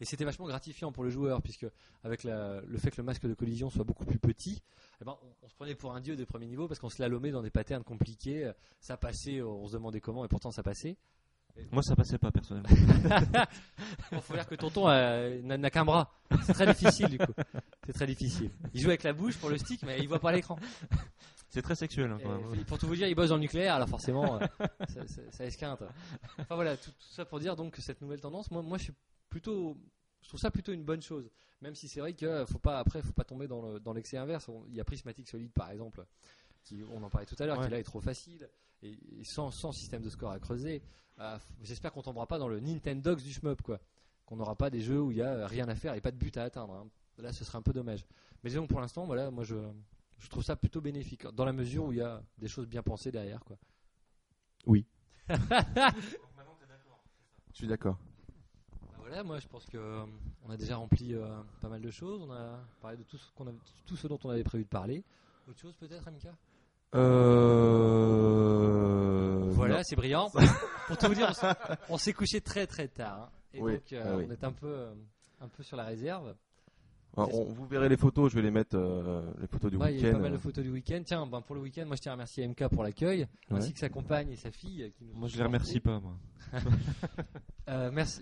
Et c'était vachement gratifiant pour le joueur puisque avec la- le fait que le masque de collision soit beaucoup plus petit, eh ben, on, on se prenait pour un dieu de premier niveau parce qu'on se lalomait dans des patterns compliqués. Ça passait, on se demandait comment et pourtant ça passait. Moi, ça passait pas personnellement. (laughs) Il faut dire que tonton euh, n'a qu'un bras. C'est très difficile du coup. C'est très difficile. Il joue avec la bouche pour le stick, mais il voit pas l'écran. c'est très sexuel. hein, Et quand même. Pour tout vous dire, il bosse dans le nucléaire, alors forcément, euh, ça, ça- ça esquinte. Enfin voilà, tout, tout ça pour dire donc que cette nouvelle tendance, moi, moi je suis plutôt, je trouve ça plutôt une bonne chose. Même si c'est vrai que faut pas après, faut pas tomber dans le- dans l'excès inverse. On- Il y a Prismatic Solid par exemple, qui on en parlait tout à l'heure, Ouais. qui là est trop facile et, et sans, sans système de score à creuser. euh, J'espère qu'on tombera pas dans le Nintendogs du shmup quoi, qu'on n'aura pas des jeux où il y a rien à faire et pas de but à atteindre. hein. Là, ce serait un peu dommage. Mais disons pour l'instant, voilà, moi je je trouve ça plutôt bénéfique dans la mesure où il y a des choses bien pensées derrière quoi. (laughs) Je suis d'accord. Voilà, moi je pense que euh, on a déjà rempli euh, pas mal de choses. On a parlé de tout ce, qu'on a- tout ce dont on avait prévu de parler. Autre chose peut-être, MK Euh... Voilà, c'est brillant. (laughs) Pour tout vous dire, on s'est- couché très très tard. hein. et Oui, donc euh, ah oui. on est un peu, euh, un peu sur la réserve. Alors, on- vous verrez les photos, je vais les mettre, euh, les photos du Ouais, il y a week-end. pas mal de photos du week-end. Tiens, ben, pour le week-end, moi je tiens à remercier MK pour l'accueil, Ouais. ainsi que sa compagne et sa fille. euh, Qui nous Moi, je les remercie pas, moi. (laughs) Euh, merci,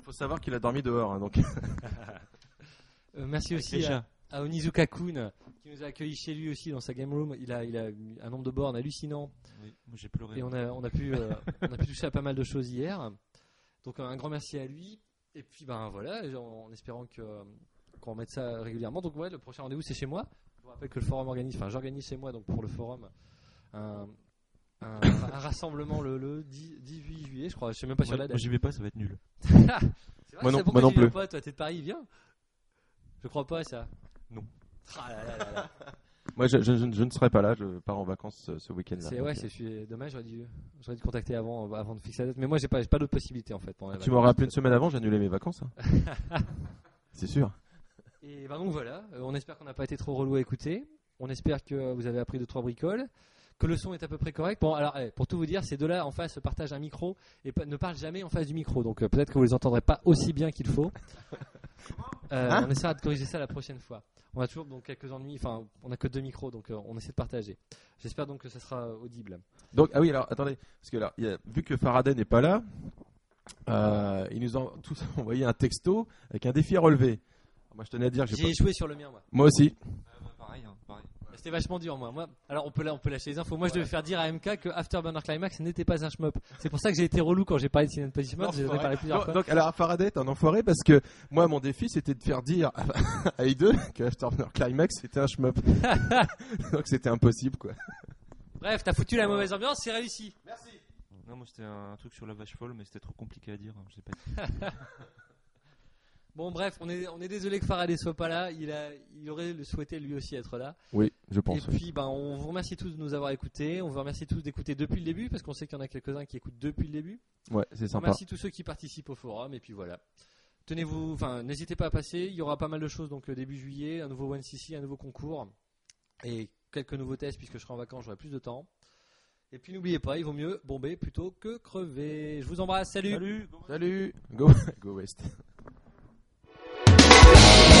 Il faut savoir qu'il a dormi dehors, hein, donc. (laughs) euh, merci aussi à, Onizuka Kun qui nous a accueillis chez lui aussi dans sa game room. Il a, il a eu un nombre de bornes hallucinant. Oui, moi, j'ai pleuré. Et on a, on, a pu, euh, (laughs) on a pu toucher à pas mal de choses hier. Donc un grand merci à lui. Et puis ben voilà, en, en espérant que euh, qu'on remette ça régulièrement. Donc ouais, le prochain rendez-vous c'est chez moi. Je vous rappelle que le forum organise, enfin j'organise chez moi donc pour le forum un, un, un rassemblement le, le 10 18 juillet, je crois. Je sais même pas sur Moi, la moi, date. j'y vais pas, ça va être nul. (laughs) Vrai, Moi non- moi non plus. Pas, toi t'es de Paris, viens. Je crois pas à ça. Non. Ah là là là là. (laughs) Moi, je, je- je- je ne serai pas là. Je pars en vacances euh, ce week-end-là. C'est ouais, euh, c'est suis dommage. J'aurais dû, j'aurais dû contacter avant, avant de fixer la date. Mais moi, j'ai pas, j'ai pas d'autre possibilité en fait. pendant tu m'aurais appelé une semaine avant, j'annulais mes vacances. hein. (laughs) c'est sûr. Et ben donc voilà. euh, on espère qu'on n'a pas été trop relou à écouter. On espère que vous avez appris deux trois bricoles. Que le son est à peu près correct. Bon, alors, eh, pour tout vous dire, ces deux-là en face partagent un micro et ne parlent jamais en face du micro. Donc, euh, peut-être que vous les entendrez pas aussi bien qu'il faut. (laughs) Euh, Hein on essaiera de corriger ça la prochaine fois. On a toujours donc quelques ennuis. Enfin, on a que deux micros, donc euh, on essaie de partager. J'espère donc que ça sera audible. Donc, ah oui, alors attendez, parce que là, a- vu que Faraday n'est pas là, euh, ils nous ont tous (laughs) envoyé un texto avec un défi à relever. Moi, je tenais à dire, que j'ai pas- échoué sur le mien, moi. moi aussi. pareil, hein, pareil. C'était vachement dur, moi. moi. Alors, on peut, là, on peut lâcher les infos. Moi, je devais faire dire à MK que Afterburner Climax n'était pas un shmup. C'est pour ça que j'ai été relou quand j'ai parlé de Cinéma Position Mode. J'ai Enfoiré. parlé plusieurs Non, fois. donc, alors Faraday est un enfoiré parce que moi, mon défi, c'était de faire dire à, (laughs) à I2 que Afterburner Climax c'était un shmup. (laughs) donc, c'était impossible, quoi. Bref, t'as foutu la mauvaise ambiance, c'est réussi. Non, moi c'était un truc sur la vache folle, mais c'était trop compliqué à dire. hein, je sais pas. (laughs) Bon, bref, on est, on est désolé que Faraday soit pas là. Il, a, il aurait le souhaité lui aussi être là. Oui, je Et pense. oui. puis, ben, on vous remercie tous de nous avoir écoutés. On vous remercie tous d'écouter depuis le début parce qu'on sait qu'il y en a quelques-uns qui écoutent depuis le début. Ouais, c'est On sympa. remercie tous ceux qui participent au forum. Et puis voilà. Tenez-vous, enfin, n'hésitez pas à passer. Il y aura pas mal de choses donc euh, début juillet, un nouveau One CC, un nouveau concours et quelques nouveaux tests puisque je serai en vacances, j'aurai plus de temps. Et puis n'oubliez pas, il vaut mieux bomber plutôt que crever. Je vous embrasse, salut. Salut Salut Go, (laughs) go West Yeah.